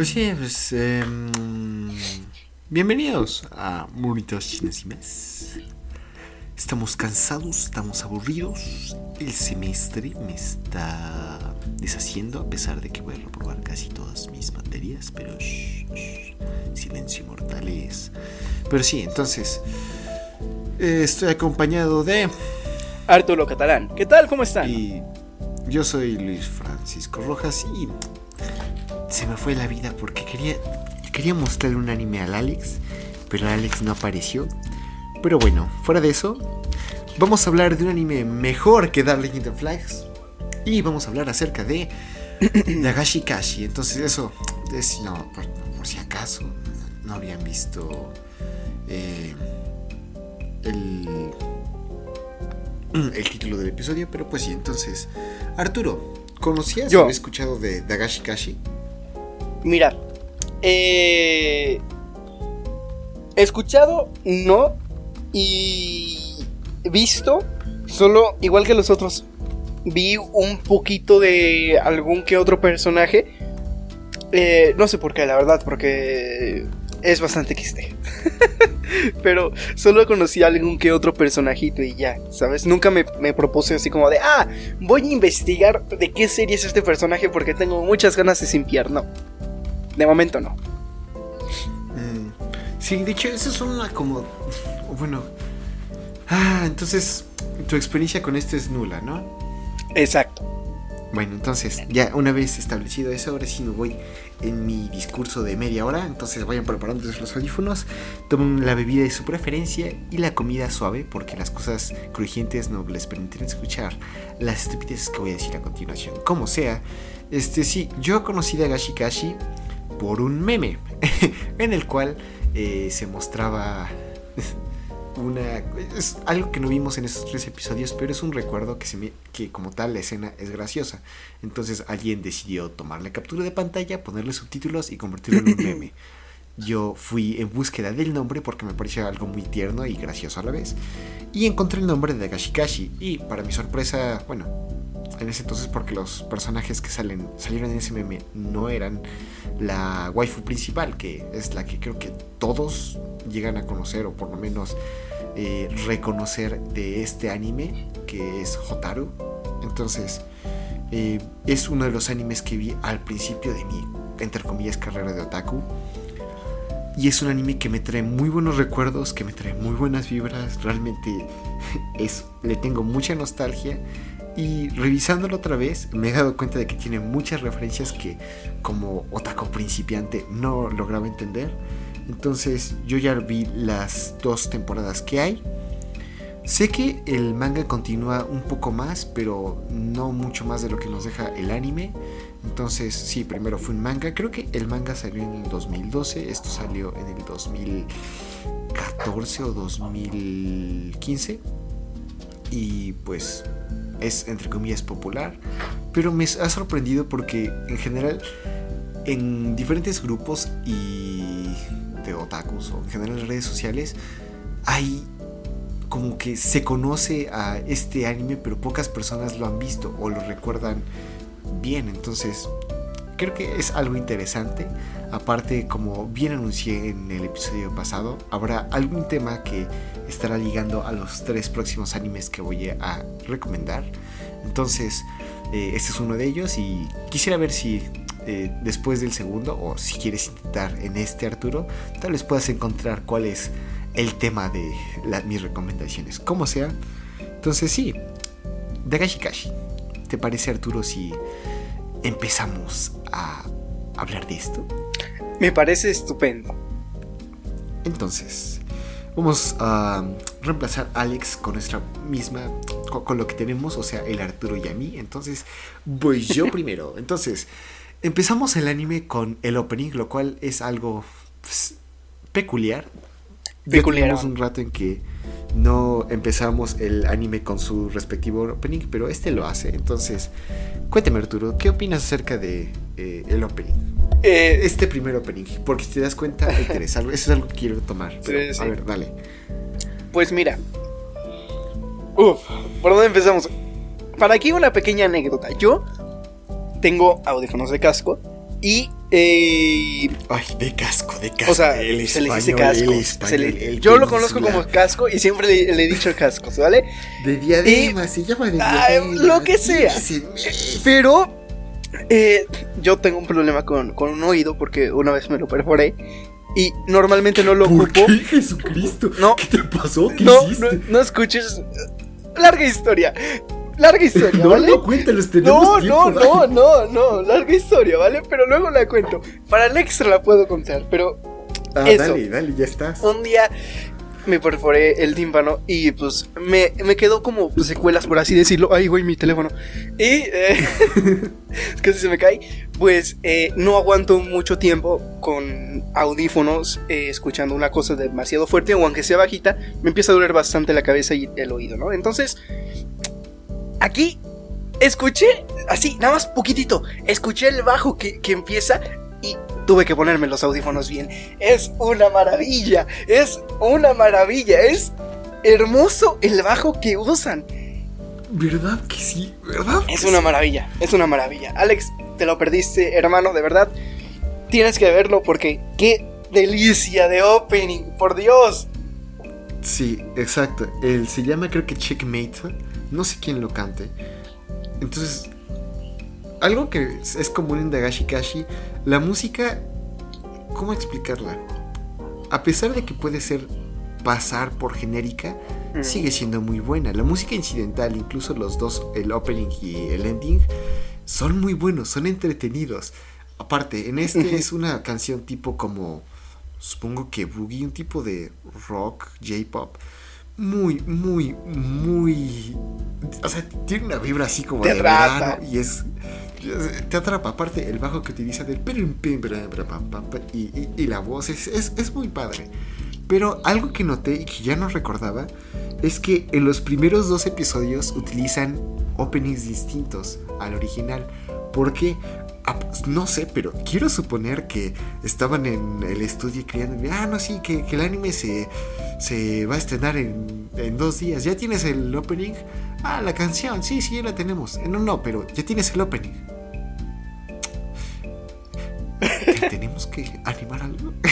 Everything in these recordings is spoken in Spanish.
Pues sí, pues. em, bienvenidos a Muritos Chinas y Mes. Estamos cansados, estamos aburridos. El semestre me está deshaciendo, a pesar de que voy a reprobar casi todas mis materias, pero. shh, shh, silencio mortales. Pero sí, entonces. eh, estoy acompañado de. Arturo Catalán. ¿Qué tal? ¿Cómo están? Y yo soy Luis Francisco Rojas y se me fue la vida porque quería, quería mostrarle un anime al Alex, pero Alex no apareció. Pero bueno, fuera de eso, vamos a hablar de un anime mejor que Darling in the Flags y vamos a hablar acerca de Nagashi Kashi. Entonces eso es, no, por, por si acaso no habían visto eh, el el título del episodio, pero pues sí, entonces, Arturo, ¿conocías Yo. o habías escuchado de Dagashi Kashi? Mira, eh, escuchado no y visto solo igual que los otros. Vi un poquito de algún que otro personaje. Eh, no sé por qué, la verdad, porque es bastante quiste. Pero solo conocí a algún que otro personajito y ya, ¿sabes? Nunca me, me propuse así como de, ah, voy a investigar de qué serie es este personaje porque tengo muchas ganas de simpiar. No, de momento no. Mm, sí, de hecho, eso es una como. Bueno. Ah, entonces, tu experiencia con esto es nula, ¿no? Exacto. Bueno, entonces, ya una vez establecido eso, ahora sí me voy en mi discurso de media hora. Entonces, vayan preparando los audífonos, tomen la bebida de su preferencia y la comida suave, porque las cosas crujientes no les permitirán escuchar las estupideces que voy a decir a continuación. Como sea, este sí, yo conocí a Gashi Kashi por un meme, en el cual eh, se mostraba una es algo que no vimos en estos tres episodios, pero es un recuerdo que se me, que como tal la escena es graciosa. Entonces alguien decidió tomar la captura de pantalla, ponerle subtítulos y convertirlo en un meme. Yo fui en búsqueda del nombre porque me pareció algo muy tierno y gracioso a la vez. Y encontré el nombre de Gashikashi. Y para mi sorpresa, bueno, en ese entonces porque los personajes que salen, salieron en ese meme no eran la waifu principal, que es la que creo que todos llegan a conocer o por lo menos eh, reconocer de este anime, que es Hotaru. Entonces, eh, es uno de los animes que vi al principio de mi, entre comillas, carrera de otaku. Y es un anime que me trae muy buenos recuerdos, que me trae muy buenas vibras. Realmente es, le tengo mucha nostalgia. Y revisándolo otra vez, me he dado cuenta de que tiene muchas referencias que como otaku principiante no lograba entender. Entonces yo ya vi las dos temporadas que hay. Sé que el manga continúa un poco más, pero no mucho más de lo que nos deja el anime. Entonces, sí, primero fue un manga. Creo que el manga salió en el 2012. Esto salió en el 2014 o 2015. Y pues es entre comillas popular. Pero me ha sorprendido porque en general en diferentes grupos y de otakus o en general en redes sociales hay como que se conoce a este anime pero pocas personas lo han visto o lo recuerdan bien entonces creo que es algo interesante aparte como bien anuncié en el episodio pasado habrá algún tema que estará ligando a los tres próximos animes que voy a recomendar entonces eh, este es uno de ellos y quisiera ver si eh, después del segundo, o si quieres intentar en este Arturo, tal vez puedas encontrar cuál es el tema de la- mis recomendaciones. Como sea, entonces sí, Dagashi Kashi. ¿Te parece Arturo si empezamos a hablar de esto? Me parece estupendo. Entonces, vamos a reemplazar a Alex con nuestra misma, con, con lo que tenemos, o sea, el Arturo y a mí. Entonces, voy yo primero. Entonces, empezamos el anime con el opening, lo cual es algo peculiar. Peculiar. un rato en que no empezamos el anime con su respectivo opening, pero este lo hace. Entonces, cuéntame Arturo, ¿qué opinas acerca de eh, el opening? Eh, Este primer opening, porque si te das cuenta, algo- eso es algo que quiero tomar. pero, Sí, sí. A ver, dale. Pues mira. Uf, ¿por dónde empezamos? Para aquí una pequeña anécdota. Yo tengo audífonos de casco y... eh, Ay, de casco, de casco. o sea, el se le dice español, casco. el se español, le- el yo lo conozco como casco y siempre le, le he dicho cascos, ¿vale? De diadema, se llama de Ay, diadema. lo que sea. Pero eh, yo tengo un problema con, con un oído porque una vez me lo perforé y normalmente no lo ¿Por ocupo. qué, Jesucristo? No. ¿Qué te pasó? ¿Qué No, hiciste? no, no escuches. Larga historia. Larga historia, No, ¿vale? no, cuéntalos, tenemos No, tiempo, no, no, no, no, larga historia, ¿vale? Pero luego la cuento. Para el extra la puedo contar, pero Ah, Eso. dale, dale, ya estás. un día me perforé el tímpano y pues me, me quedó como pues, secuelas, por así decirlo. Ay, güey, mi teléfono. Y eh, casi se me cae. Pues eh, no aguanto mucho tiempo con audífonos eh, escuchando una cosa demasiado fuerte o aunque sea bajita, me empieza a doler bastante la cabeza y el oído, ¿no? Entonces, aquí escuché, así, nada más poquitito, escuché el bajo que, que empieza y tuve que ponerme los audífonos bien. Es una maravilla, es una maravilla, es hermoso el bajo que usan. ¿Verdad que sí? ¿Verdad? Es una sí? maravilla, es una maravilla. Alex, te lo perdiste, hermano, de verdad. Tienes que verlo porque qué delicia de opening, por Dios. Sí, exacto. Él se llama creo que Checkmate. No sé quién lo cante. Entonces, algo que es, es común en Dagashi Kashi, la música, ¿cómo explicarla? A pesar de que puede ser pasar por genérica, Mm. sigue siendo muy buena. La música incidental, incluso los dos, el opening y el ending, son muy buenos, son entretenidos. Aparte, en este es una canción tipo como, supongo que boogie, un tipo de rock, J-pop. Muy, muy, muy... O sea, tiene una vibra así como Te de verano y es... Te atrapa, aparte el bajo que utiliza del pim, y, y- y la voz es, es, es muy padre. Pero algo que noté y que ya no recordaba es que en los primeros dos episodios utilizan openings distintos al original. Porque, ah, pues, no sé, pero quiero suponer que estaban en el estudio creando. Ah, no, sí, que, que el anime se, se va a estrenar en, en dos días. ¿Ya tienes el opening? Ah, la canción, sí, sí, ya la tenemos. Eh, No, no, pero ya tienes el opening. ¿Que tenemos que animar algo?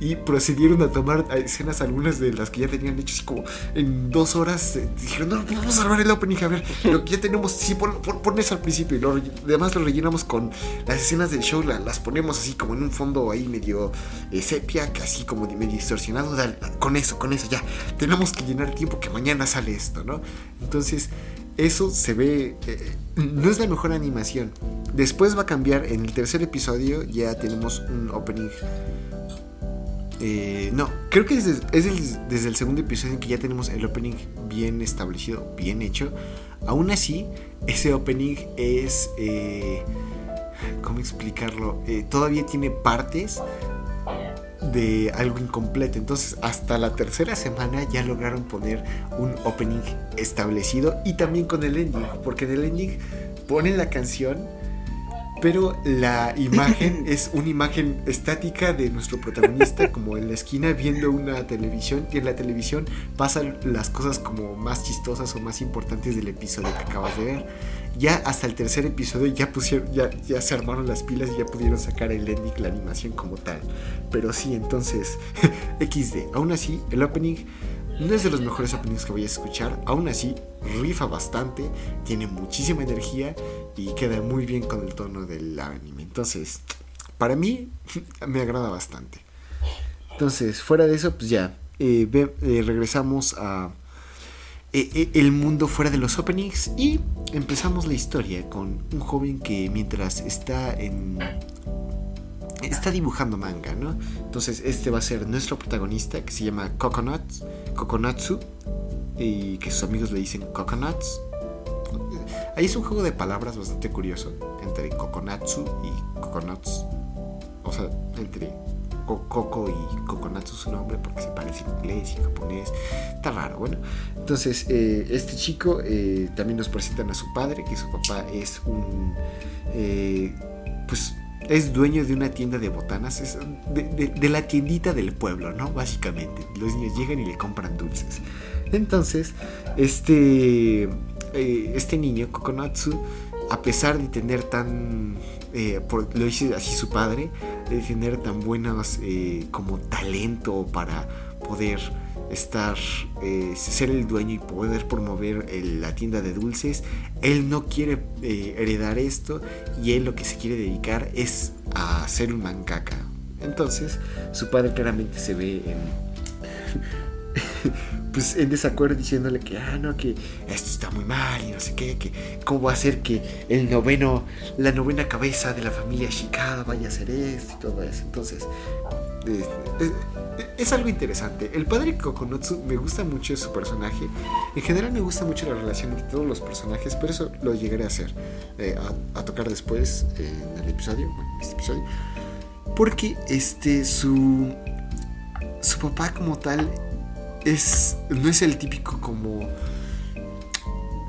y procedieron a tomar escenas algunas de las que ya tenían hechas así como en dos horas eh, dijeron no vamos a armar el opening a ver lo que ya tenemos sí pon, pon- pon eso al principio y lo, además lo rellenamos con las escenas del show la- las ponemos así como en un fondo ahí medio eh, sepia que así como medio distorsionado dale, con eso con eso ya tenemos que llenar el tiempo que mañana sale esto no entonces eso se ve eh, no es la mejor animación. Después va a cambiar en el tercer episodio ya tenemos un opening eh, no, creo que es, des- es el- desde el segundo episodio en que ya tenemos el opening bien establecido, bien hecho. Aún así, ese opening es... eh, ¿Cómo explicarlo? Eh, todavía tiene partes de algo incompleto. Entonces, hasta la tercera semana ya lograron poner un opening establecido y también con el ending. Porque en el ending ponen la canción pero la imagen es una imagen estática de nuestro protagonista como en la esquina viendo una televisión y en la televisión pasan las cosas como más chistosas o más importantes del episodio que acabas de ver. Ya hasta el tercer episodio ya pusieron, ya, ya se armaron las pilas y ya pudieron sacar el ending, la animación como tal. Pero sí, entonces, XD. Aún así, el opening no es de los mejores openings que voy a escuchar. Aún así, rifa bastante, tiene muchísima energía y queda muy bien con el tono del anime. Entonces, para mí, me agrada bastante. Entonces, fuera de eso, pues ya, eh, eh, regresamos a eh, el mundo fuera de los openings y empezamos la historia con un joven que mientras está en está dibujando manga, ¿no? Entonces este va a ser nuestro protagonista que se llama Coconut, Coconutsu y que sus amigos le dicen Coconuts. Ahí es un juego de palabras bastante curioso entre Coconutsu y Coconuts. O sea, entre Co- Coco y Coconutsu su nombre porque se parece en inglés y en japonés. Está raro, bueno. Entonces, eh, este chico eh, también nos presentan a su padre, que su papá es un... eh, pues es dueño de una tienda de botanas, es de, de- la tiendita del pueblo, ¿no? Básicamente. Los niños llegan y le compran dulces. Entonces, este, eh, este niño, Kokonatsu, a pesar de tener tan, eh, lo dice así su padre, de tener tan buenos eh, como talento para poder estar, eh, ser el dueño y poder promover la tienda de dulces, él no quiere heredar esto y él lo que se quiere dedicar es a ser un mangaka. Entonces, su padre claramente se ve en pues en desacuerdo diciéndole que, ah, no, que esto está muy mal y no sé qué, que cómo va a ser que el noveno, la novena cabeza de la familia Shikada vaya a hacer esto y todo eso. Entonces, es, algo interesante. El padre Kokonotsu me gusta mucho su personaje. En general me gusta mucho la relación entre todos los personajes, pero eso lo llegaré a hacer, eh, a, tocar después en el episodio, este episodio. Porque este, su, su papá como tal es no es el típico como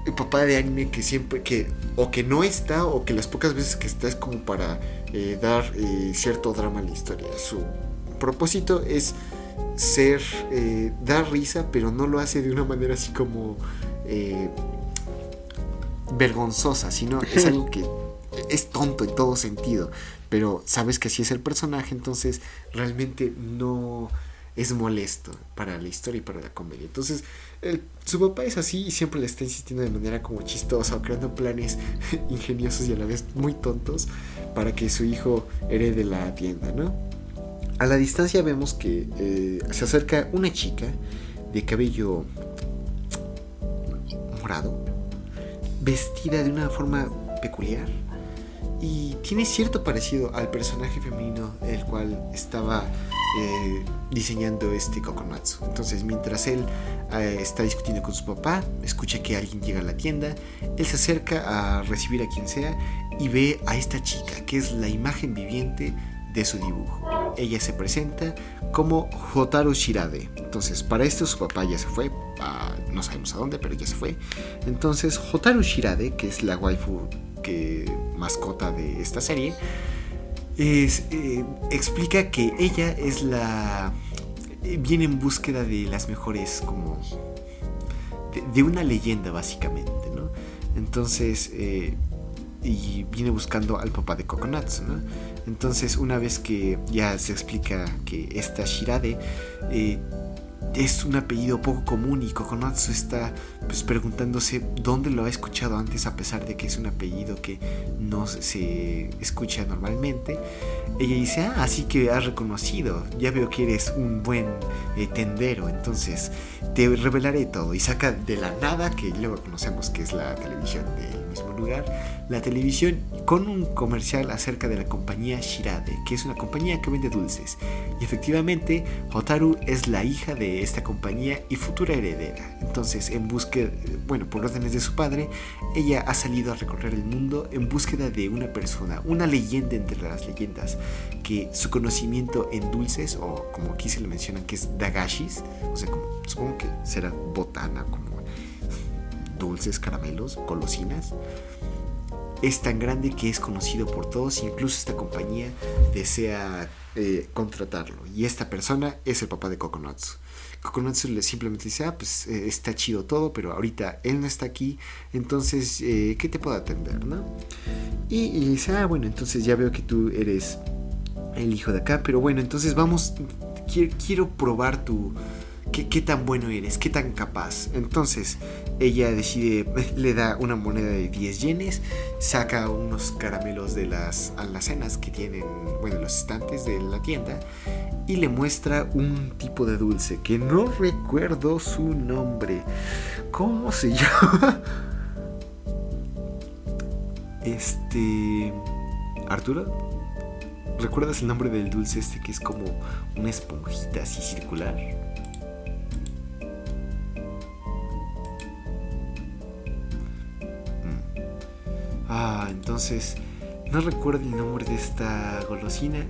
el papá de anime que siempre que o que no está o que las pocas veces que está es como para eh, dar eh, cierto drama a la historia. Su propósito es ser eh, dar risa, pero no lo hace de una manera así como vergonzosa, sino es algo que es tonto en todo sentido, pero sabes que así es el personaje, entonces realmente no es molesto para la historia y para la comedia. Entonces, su papá es así y siempre le está insistiendo de manera como chistosa o creando planes ingeniosos y a la vez muy tontos para que su hijo herede la tienda, ¿no? A la distancia vemos que eh, se acerca una chica de cabello morado, vestida de una forma peculiar y tiene cierto parecido al personaje femenino el cual estaba eh, diseñando este Kokonatsu. Entonces, mientras él eh, está discutiendo con su papá, escucha que alguien llega a la tienda, él se acerca a recibir a quien sea y ve a esta chica, que es la imagen viviente de su dibujo. Ella se presenta como Hotaru Shirade. Entonces, para esto su papá ya se fue, no sabemos a dónde, pero ya se fue. Entonces, Hotaru Shirade, que es la waifu que mascota de esta serie, eh, explica que ella es la... Eh, viene en búsqueda de las mejores como... De, una leyenda básicamente, ¿no? Entonces... Eh, y viene buscando al papá de Coconuts, ¿no? Entonces una vez que ya se explica que esta Shirade es un apellido poco común y Kokonatsu está pues preguntándose dónde lo ha escuchado antes a pesar de que es un apellido que no se escucha normalmente. Ella dice, ah, así que has reconocido, ya veo que eres un buen eh, tendero, entonces te revelaré todo. Y saca de la nada, que luego conocemos que es la televisión mismo lugar, la televisión con un comercial acerca de la compañía Shirade, que es una compañía que vende dulces. Y efectivamente, Hotaru es la hija de esta compañía y futura heredera. Entonces, en búsqueda, bueno, por órdenes de su padre, ella ha salido a recorrer el mundo en búsqueda de una persona, una leyenda entre las leyendas, que su conocimiento en dulces, o como aquí se le menciona que es dagashis, o sea, como, supongo que será botana, como dulces, caramelos, golosinas es tan grande que es conocido por todos, incluso esta compañía desea eh, contratarlo. Y esta persona es el papá de Coconuts. Coconuts le simplemente dice, ah, pues eh, está chido todo, pero ahorita él no está aquí, entonces, eh, ¿qué te puedo atender, no? Y, y, dice, ah, bueno, entonces ya veo que tú eres el hijo de acá, pero bueno, entonces vamos, quiero probar tu ¿Qué, tan bueno eres? ¿Qué tan capaz? Entonces ella decide, le da una moneda de 10 yenes, saca unos caramelos de las alacenas que tienen, bueno, los estantes de la tienda y le muestra un tipo de dulce que no recuerdo su nombre. ¿Cómo se llama? Este... Arturo, ¿recuerdas el nombre del dulce este que es como una esponjita así circular? Ah, entonces, no recuerdo el nombre de esta golosina.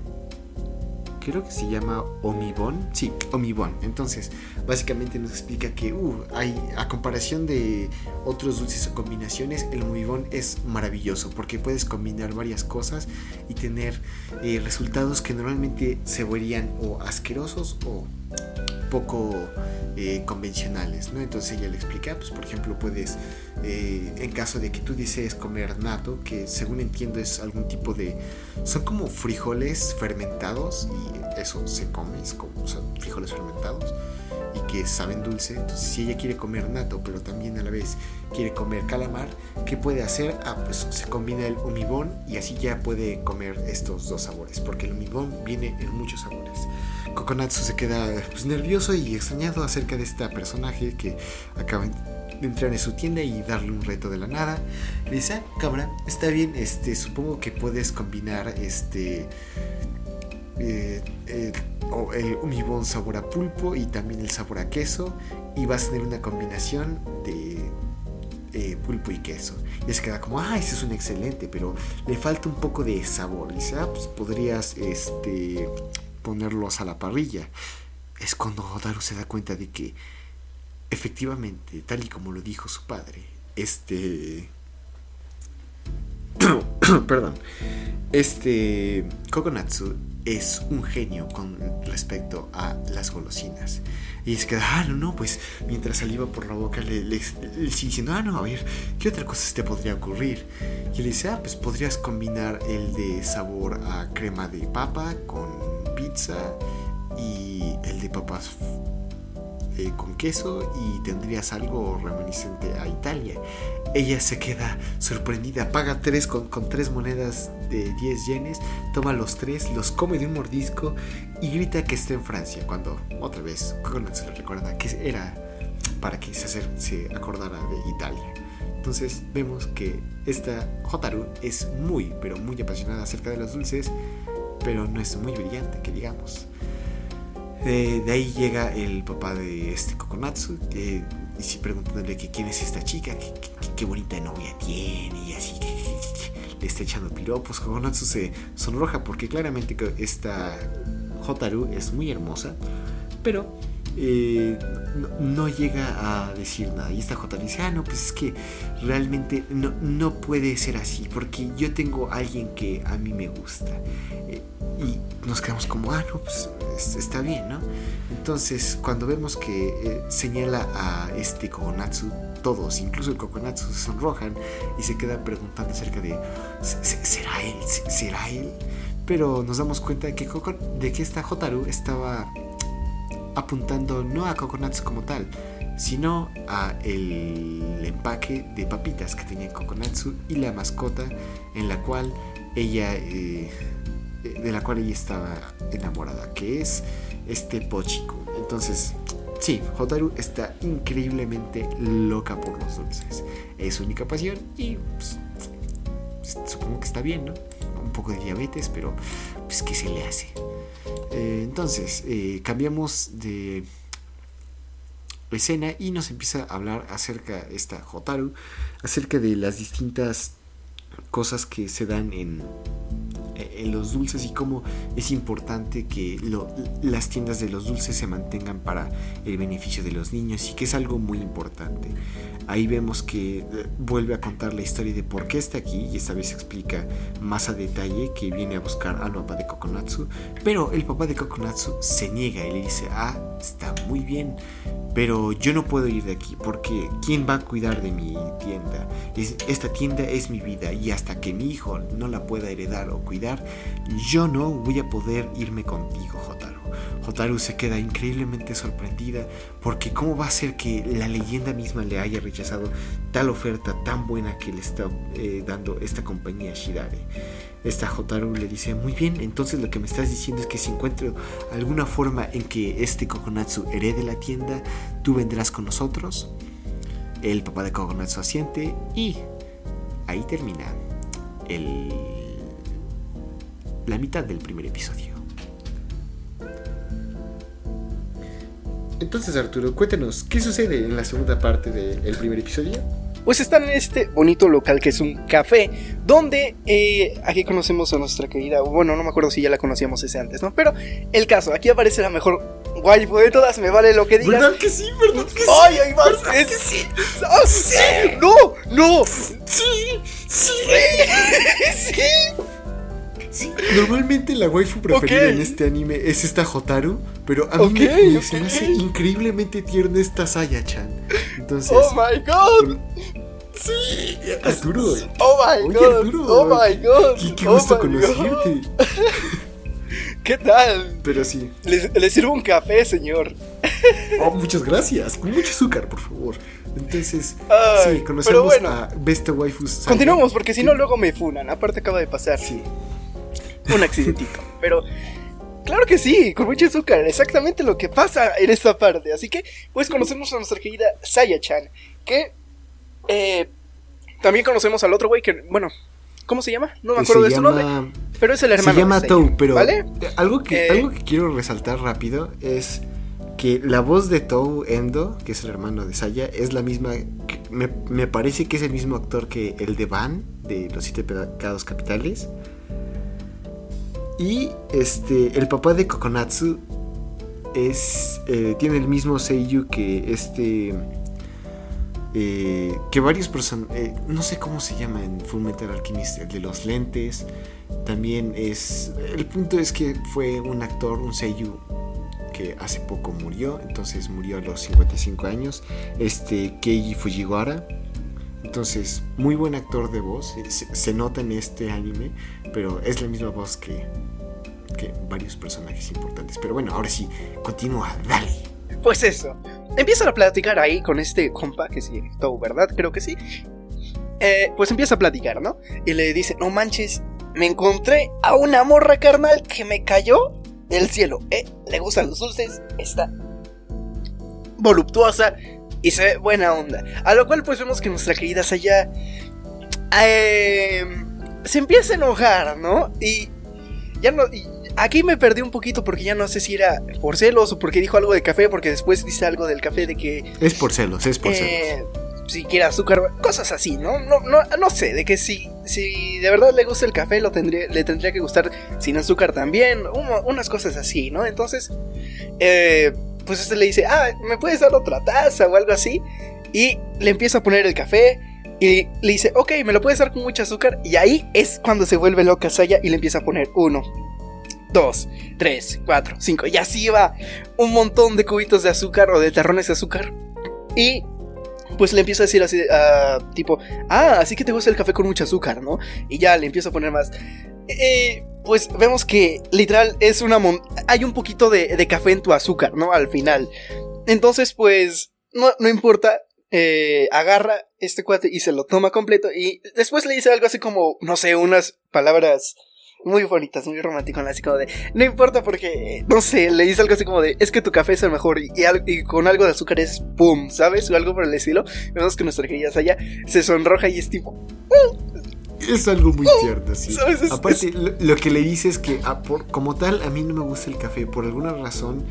Creo que se llama Omibon. Sí, Omibon. Entonces, básicamente nos explica que uh, hay, a comparación de otros dulces o combinaciones, el Omibon es maravilloso porque puedes combinar varias cosas y tener eh, resultados que normalmente se verían o asquerosos o poco eh, convencionales, ¿no? Entonces ella le explica, pues por ejemplo puedes, eh, en caso de que tú desees comer nato, que según entiendo es algún tipo de, son como frijoles fermentados y eso se come, es como frijoles fermentados que saben dulce. Entonces, si ella quiere comer nato, pero también a la vez quiere comer calamar, ¿qué puede hacer? Ah, pues se combina el umibón y así ya puede comer estos dos sabores, porque el umibón viene en muchos sabores. Kokonatsu se queda pues, nervioso y extrañado acerca de este personaje que acaba de entrar en su tienda y darle un reto de la nada. Le dice, ah, cabra, está bien, este, supongo que puedes combinar este eh, eh, el umibón sabor a pulpo y también el sabor a queso y vas a tener una combinación de eh, pulpo y queso. Y se queda como, ah, ese es un excelente, pero le falta un poco de sabor. Y dice, ah, pues podrías este, ponerlos a la parrilla. Es cuando Daru se da cuenta de que efectivamente, tal y como lo dijo su padre, este... Perdón. Este Kokonatsu es un genio con respecto a las golosinas. Y es que, ah, no, no, pues mientras saliva por la boca le, le, diciendo, ah, no, a ver, ¿qué otra cosa te podría ocurrir? Y le dice, ah, pues podrías combinar el de sabor a crema de papa con pizza y el de papas eh, con queso y tendrías algo reminiscente a Italia. Ella se queda sorprendida, paga tres con, tres monedas de 10 yenes, toma los tres, los come de un mordisco y grita que está en Francia, cuando otra vez se le recuerda que era para que se, se acordara de Italia. Entonces vemos que esta Hotaru es muy, pero muy apasionada acerca de los dulces, pero no es muy brillante, que digamos. De, ahí llega el papá de este Kokonatsu, y preguntándole que quién es esta chica, qué bonita novia tiene, y así que, le está echando piropos. Kokonatsu se sonroja porque claramente esta Hotaru es muy hermosa, pero eh, no, llega a decir nada. Y esta Hotaru dice, ah, no, pues es que realmente no, no puede ser así, porque yo tengo a alguien que a mí me gusta. Eh, y nos quedamos como, ah, no, pues está bien, ¿no? Entonces, cuando vemos que eh, señala a este Kokonatsu, todos, incluso el Kokonatsu, se sonrojan y se quedan preguntando acerca de, ¿será él? ¿Será él? Pero nos damos cuenta de que, de que esta Hotaru estaba apuntando no a Kokonatsu como tal, sino a el empaque de papitas que tenía Kokonatsu y la mascota en la cual ella eh, de la cual ella estaba enamorada, que es este Pochico. Entonces, sí, Hotaru está increíblemente loca por los dulces. Es su única pasión y pues, supongo que está bien, ¿no? Un poco de diabetes, pero pues ¿qué se le hace? Eh, entonces, eh, cambiamos de escena y nos empieza a hablar acerca esta Hotaru, acerca de las distintas cosas que se dan en en los dulces y cómo es importante que las tiendas de los dulces se mantengan para el beneficio de los niños y que es algo muy importante. Ahí vemos que eh, vuelve a contar la historia de por qué está aquí y esta vez explica más a detalle que viene a buscar al papá de Kokonatsu, pero el papá de Kokonatsu se niega y le dice, ah, está muy bien, pero yo no puedo ir de aquí porque ¿quién va a cuidar de mi tienda? esta tienda es mi vida y hasta que mi hijo no la pueda heredar o cuidar, yo no voy a poder irme contigo, Jotaro. Jotaro se queda increíblemente sorprendida porque cómo va a ser que la leyenda misma le haya rechazado tal oferta tan buena que le está eh, dando esta compañía Shirare. Esta Jotaru le dice, muy bien, entonces lo que me estás diciendo es que si encuentro alguna forma en que este Kokonatsu herede la tienda, tú vendrás con nosotros. El papá de Kokonatsu asiente y ahí termina el, la mitad del primer episodio. Entonces Arturo, cuéntanos, ¿qué sucede en la segunda parte del primer episodio? Pues están en este bonito local que es un café, donde eh, aquí conocemos a nuestra querida, bueno, no me acuerdo si ya la conocíamos ese antes, ¿no? Pero el caso, aquí aparece la mejor waifu de todas, me vale lo que digas. ¿Verdad que sí? ¿Verdad que sí? ¡Ay, hay más! Es... que sí? ¡Oh, sí! ¡No! ¡No! ¡Sí! ¡Sí! ¡Sí! Sí, normalmente la waifu preferida en este anime es esta Hotaru, pero a mí Ok, me, me- ok. se me hace increíblemente tierna esta Saya-chan. Entonces, Oh my god. sí, Arturo, Oh my Oye, god. Arturo, oh my god. qué, qué oh gusto conocerte. ¿Qué tal? Pero sí, Le, le sirvo un café, señor. oh, muchas gracias, con mucho azúcar, por favor. Entonces, Ay, sí, conocemos pero bueno. a Besta Waifus. Continuamos, porque si no, luego me funan. Aparte, acaba de pasar Sí, un accidentito. Pero, claro que sí, con mucho azúcar. Exactamente lo que pasa en esta parte. Así que, pues, conocemos a nuestra querida Saya-chan. Que eh, también conocemos al otro güey que, bueno, ¿cómo se llama? No me acuerdo de se su nombre. Pero es el Se hermano. de llama Tou, pero ¿Vale? algo, que, Eh, algo que quiero resaltar rápido es que la voz de Tou Endo, que es el hermano de Saya, es la misma. me, me parece que es el mismo actor que el de Van, de Los Siete Pecados Capitales. Y este, el papá de Kokonatsu es, eh, tiene el mismo Seiyu que este. eh, que varios personajes. no sé cómo se llama en Full Metal Alchemist, el de los lentes. También es. El punto es que fue un actor, un Seiyu, que hace poco murió. Entonces murió a los 55 años. Este Keiji Fujiwara. Entonces, muy buen actor de voz. Se, se nota en este anime. Pero es la misma voz que, que varios personajes importantes. Pero bueno, ahora sí, continúa, dale. Pues eso. Empiezan a platicar ahí con este compa, que sí, Tou, ¿verdad? Creo que sí. Eh, pues empieza a platicar, ¿no? Y le dice, no manches, me encontré a una morra carnal que me cayó del cielo. ¿Eh? Le gustan los dulces, está voluptuosa y se ve buena onda. A lo cual pues vemos que nuestra querida Saya eh, se empieza a enojar, ¿no? Y ya no... aquí me perdí un poquito porque ya no sé si era por celos o porque dijo algo de café, porque después dice algo del café de que Es por celos, es por celos. eh, si quiere azúcar, cosas así, ¿no? No, no, no sé, de que si, si de verdad le gusta el café, lo tendría, le tendría que gustar sin azúcar también, uno- unas cosas así, ¿no? Entonces, eh, pues este le dice, ah, ¿me puedes dar otra taza o algo así? Y le empieza a poner el café y le dice, ok, me lo puedes dar con mucho azúcar. Y ahí es cuando se vuelve loca Saya y le empieza a poner uno, dos, tres, cuatro, cinco. Y así va un montón de cubitos de azúcar o de terrones de azúcar. Y pues le empieza a decir así, tipo, ah, así que te gusta el café con mucho azúcar, ¿no? Y ya le empieza a poner más. Eh, pues vemos que literal es una... mon- Hay un poquito de, de café en tu azúcar, ¿no? Al final. Entonces, pues, no, no importa. eh, agarra este cuate y se lo toma completo. Y después le dice algo así como, no sé, unas palabras muy bonitas, muy románticas, así como de, no importa porque, no sé, le dice algo así como de, es que tu café es el mejor y, y al- y con algo de azúcar es pum, ¿sabes? O algo por el estilo. Vemos que nuestra querida Saya se sonroja y es tipo, Es algo muy tierno, sí. ¿Sabes? Es- Aparte, Lo, lo que le dice es que, ah, por- como tal, a mí no me gusta el café. Por alguna razón,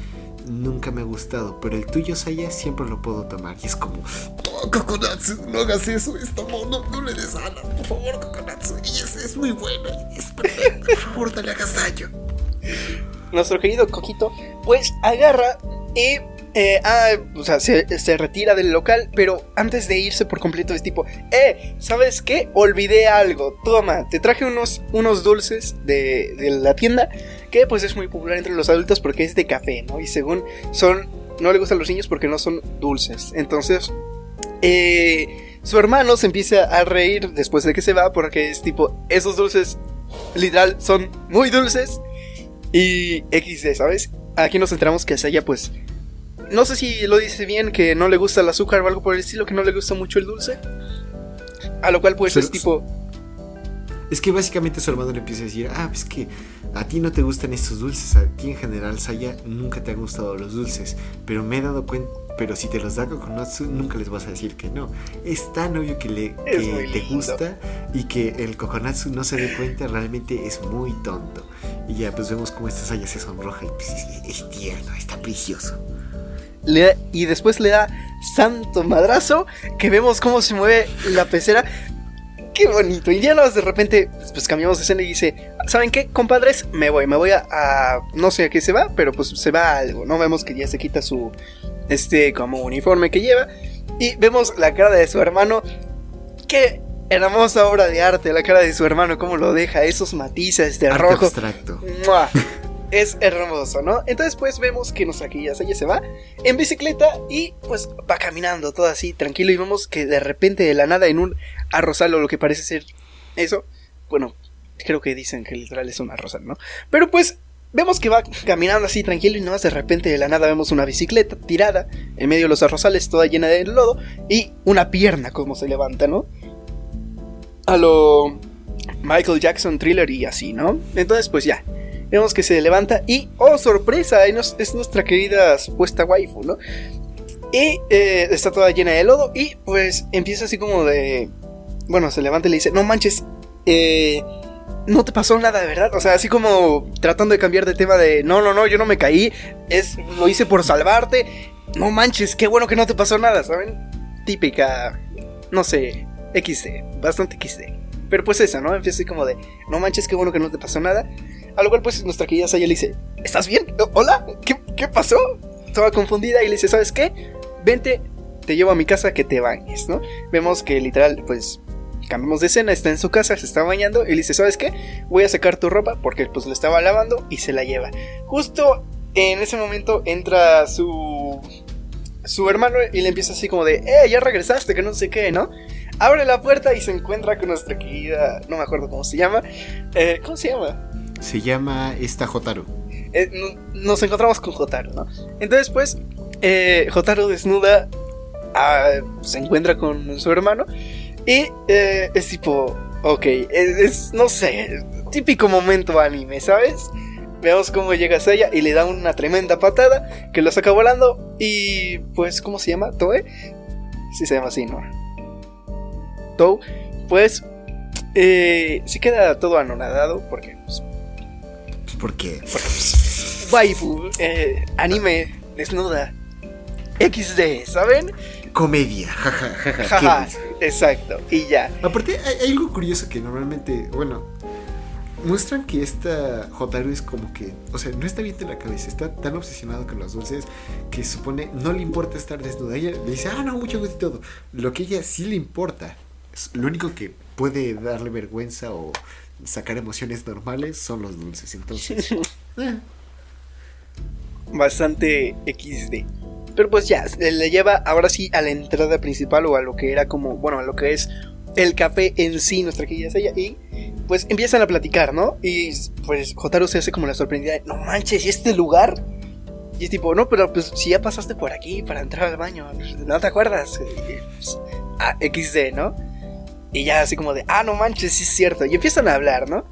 nunca me ha gustado. Pero el tuyo, Saya, siempre lo puedo tomar. Y es como, oh, Kokonatsu, no hagas eso. Esta no, no le des alas, por favor, Kokonatsu. Y es, es muy buena. Es perfecta. Por favor, dale agasallo. nuestro querido Coquito, pues agarra y eh, ah, o sea, se, se retira del local, pero antes de irse por completo es tipo, eh, ¿sabes qué? Olvidé algo, toma, te traje unos, unos dulces de, de la tienda, que pues es muy popular entre los adultos porque es de café, ¿no? Y según son, no le gustan los niños porque no son dulces, entonces, eh, su hermano se empieza a reír después de que se va porque es tipo, esos dulces literal son muy dulces y XD, ¿sabes? Aquí nos enteramos que Saya, pues. No sé si lo dice bien, que no le gusta el azúcar o algo por el estilo, que no le gusta mucho el dulce. A lo cual, pues Pero- es tipo. Es que básicamente su hermano le empieza a decir, ah, pues que a ti no te gustan estos dulces, a ti en general, Saya, nunca te han gustado los dulces, pero me he dado cuenta, pero si te los da Kokonatsu, nunca les vas a decir que no. Es tan obvio que, le, que te gusta y que el Kokonatsu no se dé cuenta, realmente es muy tonto. Y ya, pues vemos cómo esta Saya se sonroja y pues es, es tierno, está precioso. le da- y después le da santo madrazo, que vemos cómo se mueve la pecera. Qué bonito. Y ya nos de repente, pues, cambiamos de escena y dice: ¿Saben qué, compadres? Me voy, me voy a, a- No sé a qué se va, pero pues se va a algo. No vemos que ya se quita su. Este, como uniforme que lleva. Y vemos la cara de su hermano. Que hermosa obra de arte, la cara de su hermano, cómo lo deja, esos matices de Arte rojo. abstracto. ¡Mua! Es hermoso, ¿no? Entonces pues vemos que nuestra ella se va en bicicleta y pues va caminando todo así tranquilo y vemos que de repente de la nada en un arrozal o lo que parece ser eso, bueno, creo que dicen que literal es un arrozal, ¿no? Pero pues vemos que va caminando así tranquilo y nomás de repente de la nada vemos una bicicleta tirada en medio de los arrozales toda llena de lodo y una pierna como se levanta, ¿no? A lo Michael Jackson thriller y así, ¿no? Entonces pues ya, vemos que se levanta y, oh sorpresa, es nuestra querida supuesta waifu, ¿no? Y eh, está toda llena de lodo y pues empieza así como de... Bueno, se levanta y le dice, no manches, eh, no te pasó nada verdad. O sea, así como tratando de cambiar de tema de, no, no, no, yo no me caí, es, lo hice por salvarte. No manches, qué bueno que no te pasó nada, ¿saben? Típica, no sé, XD, bastante XD. Pero pues esa, ¿no? Empieza así como de, no manches, qué bueno que no te pasó nada. A lo cual pues nuestra querida Saya le dice, ¿estás bien? ¿Hola? ¿Qué, qué pasó? Estaba confundida y le dice, ¿sabes qué? Vente, te llevo a mi casa que te bañes, ¿no? Vemos que literal, pues cambiamos de escena, está en su casa, se está bañando y le dice, ¿sabes qué? Voy a sacar tu ropa porque pues la estaba lavando y se la lleva. Justo en ese momento entra su su hermano y le empieza así como de, eh, ya regresaste, que no sé qué, ¿no? Abre la puerta y se encuentra con nuestra querida, no me acuerdo cómo se llama, eh, ¿cómo se llama? Se llama esta Jotaro. Eh, no- nos encontramos con Jotaro, ¿no? Entonces, pues, eh, Jotaro desnuda, ah, se encuentra con su hermano y eh, es tipo, ok, es, no sé, típico momento anime, ¿sabes? Veamos cómo llega Saya y le da una tremenda patada que lo saca volando y, pues, ¿cómo se llama? ¿Toe? Sí se llama así, ¿no? Tou, pues, eh, se queda todo anonadado porque, porque, waifu, eh, anime, desnuda, XD, ¿saben? Comedia, jaja, jaja. exacto, y ya. Aparte, hay, algo curioso que normalmente, bueno, muestran que esta Jotaro es como que, o sea, no está bien de la cabeza, está tan obsesionado con los dulces que supone no le importa estar desnuda. Ella le dice, ah, no, mucho gusto y todo. Lo que ella sí le importa, es- lo único que puede darle vergüenza o sacar emociones normales son los dulces. Entonces, eh, Bastante XD. Pero pues ya, le lleva ahora sí a la entrada principal o a lo que era como, bueno, a lo que es el café en sí, nuestra querida ella y pues empiezan a platicar, ¿no? Y pues Jotaro se hace como la sorprendida, de, no manches, ¿y este lugar? Y es tipo, no, pero pues si ya pasaste por aquí para entrar al baño, ¿no te acuerdas? Pues, ah, XD, ¿no? Y ya así como de, ah, no manches, sí es cierto. Y empiezan a hablar, ¿no?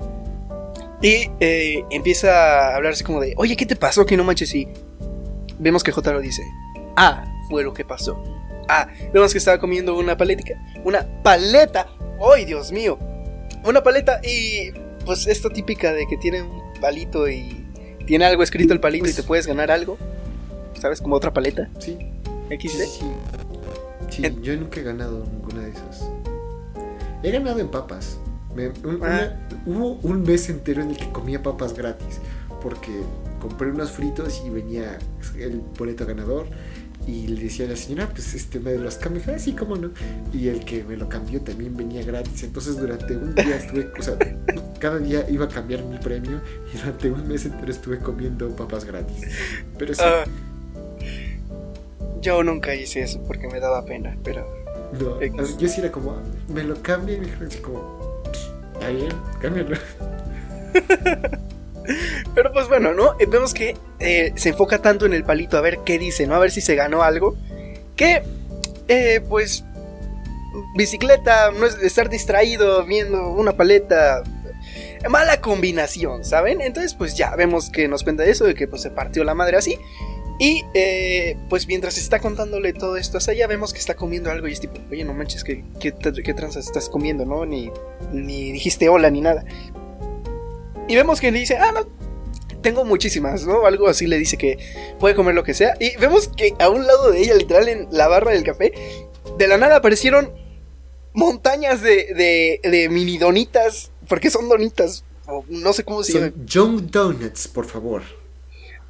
Y eh, empieza a hablar así como de, oye, ¿qué te pasó? Que no manches, y vemos que Jotaro dice, ah, fue lo que pasó. Ah, vemos que estaba comiendo una paletica, una paleta, ¡ay, Dios mío! Una paleta y pues esta típica de que tiene un palito y tiene algo escrito el palito y Pues- te puedes ganar algo, ¿sabes? Como otra paleta, sí, XD. sí, sí. Sí, En- yo nunca he ganado ninguna de esas. He ganado en papas. Me- un, Ah. una- hubo un mes entero en el que comía papas gratis. Porque compré unos fritos y venía el boleto ganador. Y le decía a la señora, pues este me los cambio. Ah, sí, cómo no. Y el que me lo cambió también venía gratis. Entonces durante un día estuve, o sea, cada día iba a cambiar mi premio. Y durante un mes entero estuve comiendo papas gratis. Pero sí, Ah, yo nunca hice eso porque me daba pena, pero no, X. yo sí era como, "Ah, me lo cambia y me como, está bien, cámbialo. Pero pues bueno, ¿no? Vemos que eh, se enfoca tanto en el palito a ver qué dice, ¿no? A ver si se ganó algo. Que, eh, pues, bicicleta, no es estar distraído viendo una paleta. Mala combinación, ¿saben? Entonces, pues ya vemos que nos cuenta eso, de que pues se partió la madre así. Y, eh, pues mientras está contándole todo esto a Saya, vemos que está comiendo algo y es tipo, oye, no manches, ¿qué, qué, tra- qué tranzas estás comiendo, no? Ni, ni dijiste hola ni nada. Y vemos que le dice, ah, no, tengo muchísimas, ¿no? Algo así le dice que puede comer lo que sea. Y vemos que a un lado de ella, literal, en la barra del café, de la nada aparecieron montañas de, de, de mini donitas, porque son donitas, o no sé cómo se llaman. Young Donuts, por favor.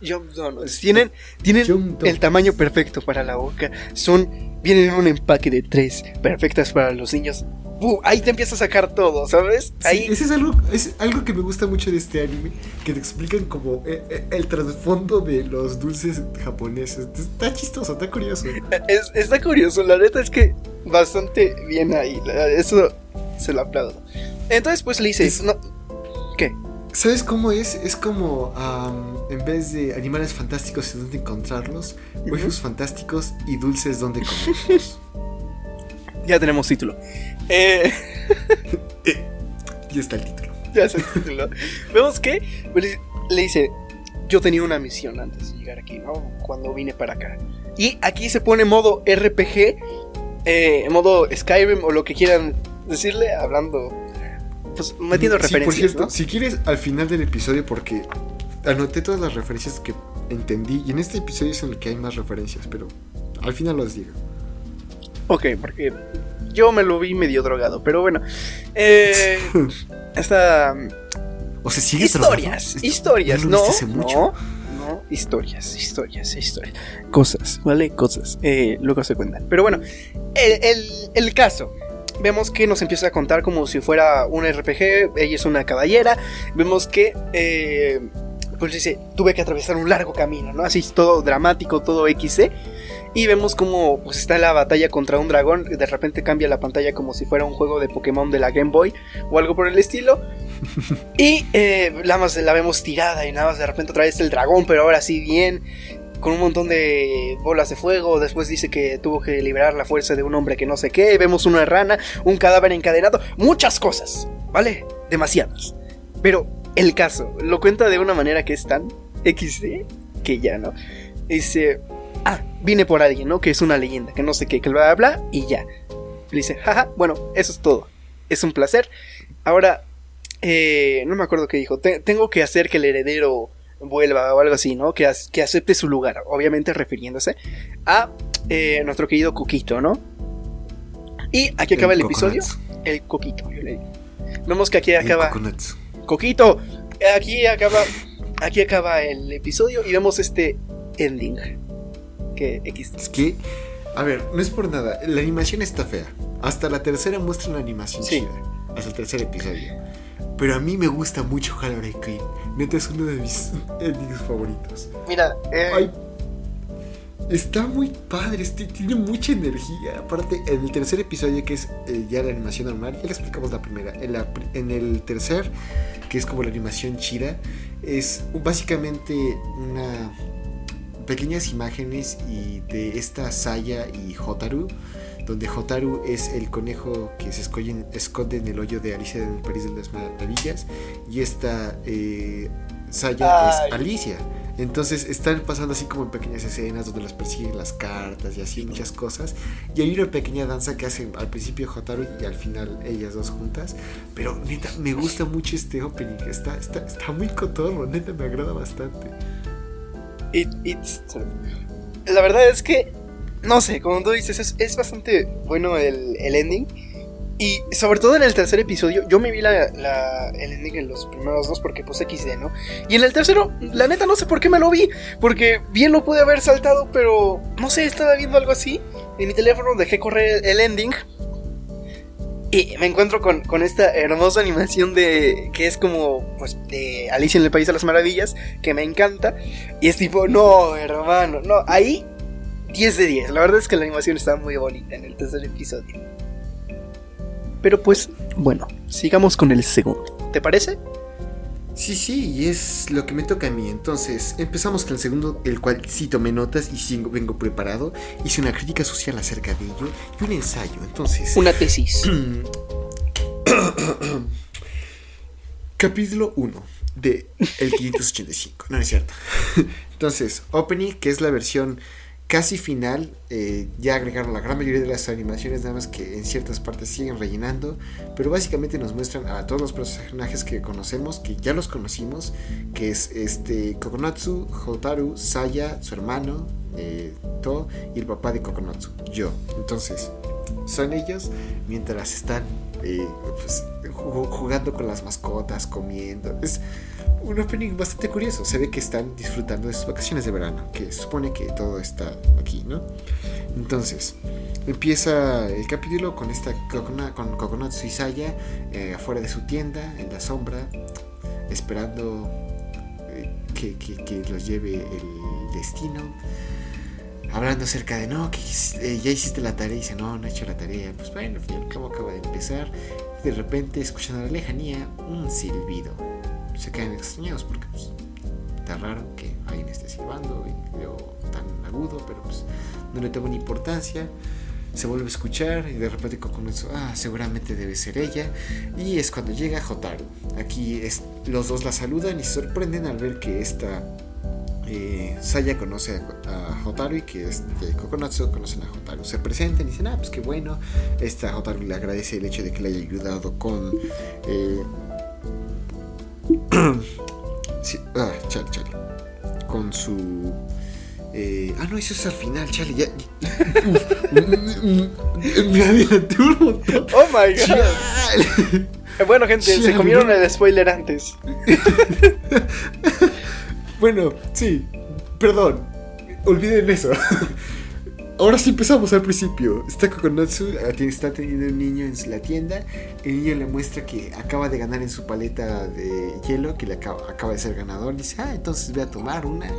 Donuts. Tienen, tienen el tamaño perfecto para la boca. Son, vienen en un empaque de tres, perfectas para los niños. ¡pum! ahí te empieza a sacar todo, ¿sabes? Sí, Ahí, ese es algo, es algo que me gusta mucho de este anime, que te explican como eh, eh, el trasfondo de los dulces japoneses. Está chistoso, está curioso. es- está curioso, la neta es que bastante bien ahí, eso se lo aplaudo. Entonces, pues le dice, Es- no, ¿qué? ¿Sabes cómo es? Es como am, en vez de animales fantásticos y dónde encontrarlos, waifus fantásticos y dulces donde comerlos. Ya tenemos título. Eh, y está el título. ya es el título. Vemos que le, le dice, yo tenía una misión antes de llegar aquí, ¿no? Cuando vine para acá. Y aquí se pone modo RPG, eh, modo Skyrim o lo que quieran decirle, hablando, pues metiendo Sí, referencias, por cierto, ¿no? si quieres al final del episodio, porque anoté todas las referencias que entendí, y en este episodio es en el que hay más referencias, pero al final los digo. Ok, porque yo me lo vi medio drogado, pero bueno. Eh, esta... O sea, sigue Historias, drogado? historias, ¿No no, lo mucho? no, no, historias, historias, historias, cosas, ¿vale? Cosas, eh, luego se cuentan. Pero bueno, el, el- el caso, vemos que nos empieza a contar como si fuera un RPG, ella es una caballera, vemos que, eh, pues dice, tuve que atravesar un largo camino, ¿no? Así todo dramático, todo XC. Y vemos como pues está la batalla contra un dragón. De repente cambia la pantalla como si fuera un juego de Pokémon de la Game Boy o algo por el estilo. Y eh, nada más la vemos tirada y nada más de repente otra vez el dragón, pero ahora sí bien, con un montón de bolas de fuego. Después dice que tuvo que liberar la fuerza de un hombre que no sé qué. Vemos una rana, un cadáver encadenado, muchas cosas, ¿vale? Demasiadas. Pero el caso lo cuenta de una manera que es tan XD que ya, ¿no? Dice, ah, vine por alguien, ¿no? Que es una leyenda, que no sé qué, que bla, bla, bla, y ya. Le dice, jaja, bueno, eso es todo. Es un placer. Ahora, eh, no me acuerdo qué dijo. Te- tengo que hacer que el heredero vuelva o algo así, ¿no? Que, que acepte su lugar. Obviamente refiriéndose a eh, nuestro querido Coquito, ¿no? Y aquí acaba el, episodio. El Coquito, yo le digo. Vemos que aquí acaba. Coquito, aquí acaba. Aquí acaba el episodio y vemos este ending. Que X. Es que, a ver, no es por nada, la animación está fea. Hasta la tercera muestra una animación Sí. chida. Hasta el tercer episodio. Pero a mí me gusta mucho Harley Quinn. Neta es uno de mis endings favoritos. Mira, eh, Ay, está muy padre, este- tiene mucha energía. Aparte, en el tercer episodio, que es eh, ya la animación normal, ya le explicamos la primera. En, la en el tercer, que es como la animación chida, es básicamente una pequeñas imágenes y de esta Saya y Hotaru. Donde Hotaru es el conejo que se esconde en, el hoyo de Alicia en el País de las Maravillas. Y esta eh, Saya Ay. es Alicia. Entonces están pasando así como en pequeñas escenas donde las persiguen las cartas y así muchas cosas. Y hay una pequeña danza que hacen al principio Hotaru y al final ellas dos juntas. Pero neta, me gusta mucho este opening. Está, está, está muy cotorro, neta, me agrada bastante. It- it's. La verdad es que, no sé, como tú dices, es, bastante bueno el, ending. Y sobre todo en el tercer episodio, yo me vi la, el ending en los primeros dos porque pues XD, ¿no? Y en el tercero, la neta no sé por qué me lo vi, porque bien lo pude haber saltado, pero no sé, estaba viendo algo así. En mi teléfono dejé correr el ending. Y me encuentro con, con esta hermosa animación de que es como pues de Alicia en el País de las Maravillas, que me encanta. Y es tipo, no, hermano, no, ahí 10 de 10. La verdad es que la animación está muy bonita en el tercer episodio. Pero pues, bueno, sigamos con el segundo. ¿Te parece? Sí, sí, y es lo que me toca a mí. Entonces, empezamos con el segundo, el cual sí tomé notas y sí vengo preparado. Hice una crítica social acerca de ello y un ensayo. Entonces, Una tesis. capítulo 1 de el 585. No, no es cierto. Entonces, opening, que es la versión casi final. eh, ya agregaron la gran mayoría de las animaciones, nada más que en ciertas partes siguen rellenando. Pero básicamente nos muestran a todos los personajes que conocemos, que ya los conocimos, que es este Kokonatsu, Hotaru, Saya, su hermano, eh, To y el papá de Kokonatsu, yo. Entonces, son ellos mientras están eh, pues, ju- jugando con las mascotas, comiendo. Es un opening bastante curioso. Se ve que están disfrutando de sus vacaciones de verano, que supone que todo está aquí, ¿no? Entonces, empieza el capítulo con esta con Kokonatsu y Saya eh, afuera de su tienda, en la sombra, esperando eh, que, los lleve el destino. Hablando acerca de, no, que eh, ya hiciste la tarea. Dice, no, no he hecho la tarea. Pues bueno, al acaba de empezar. De repente, escuchando a la lejanía, un silbido. Se quedan extrañados porque pues, está raro que alguien esté silbando y luego tan agudo, pero pues no le toman importancia. Se vuelve a escuchar y de repente con ah, seguramente debe ser ella. Y es cuando llega Hotaru. Aquí es, los dos la saludan y se sorprenden al ver que esta eh, Saya conoce a, a y que este, Kokonatsu conocen a Hotaru. Se presentan y dicen, ah, pues qué bueno. Esta Hotaru le agradece el hecho de que le haya ayudado con... eh, sí, ah, chale, chale. Con su... eh, ah, no, eso es al final, chale. Ya, me adelanté un montón. Oh my god. Chale. Eh, Bueno, gente, se Chale. comieron el spoiler antes. Bueno, sí, perdón, olviden eso. Ahora sí empezamos al principio. Está Kokonatsu, ah, está teniendo un niño en la tienda. El niño le muestra que acaba de ganar en su paleta de hielo, que le acaba, de ser ganador. Dice, ah, entonces voy a tomar una.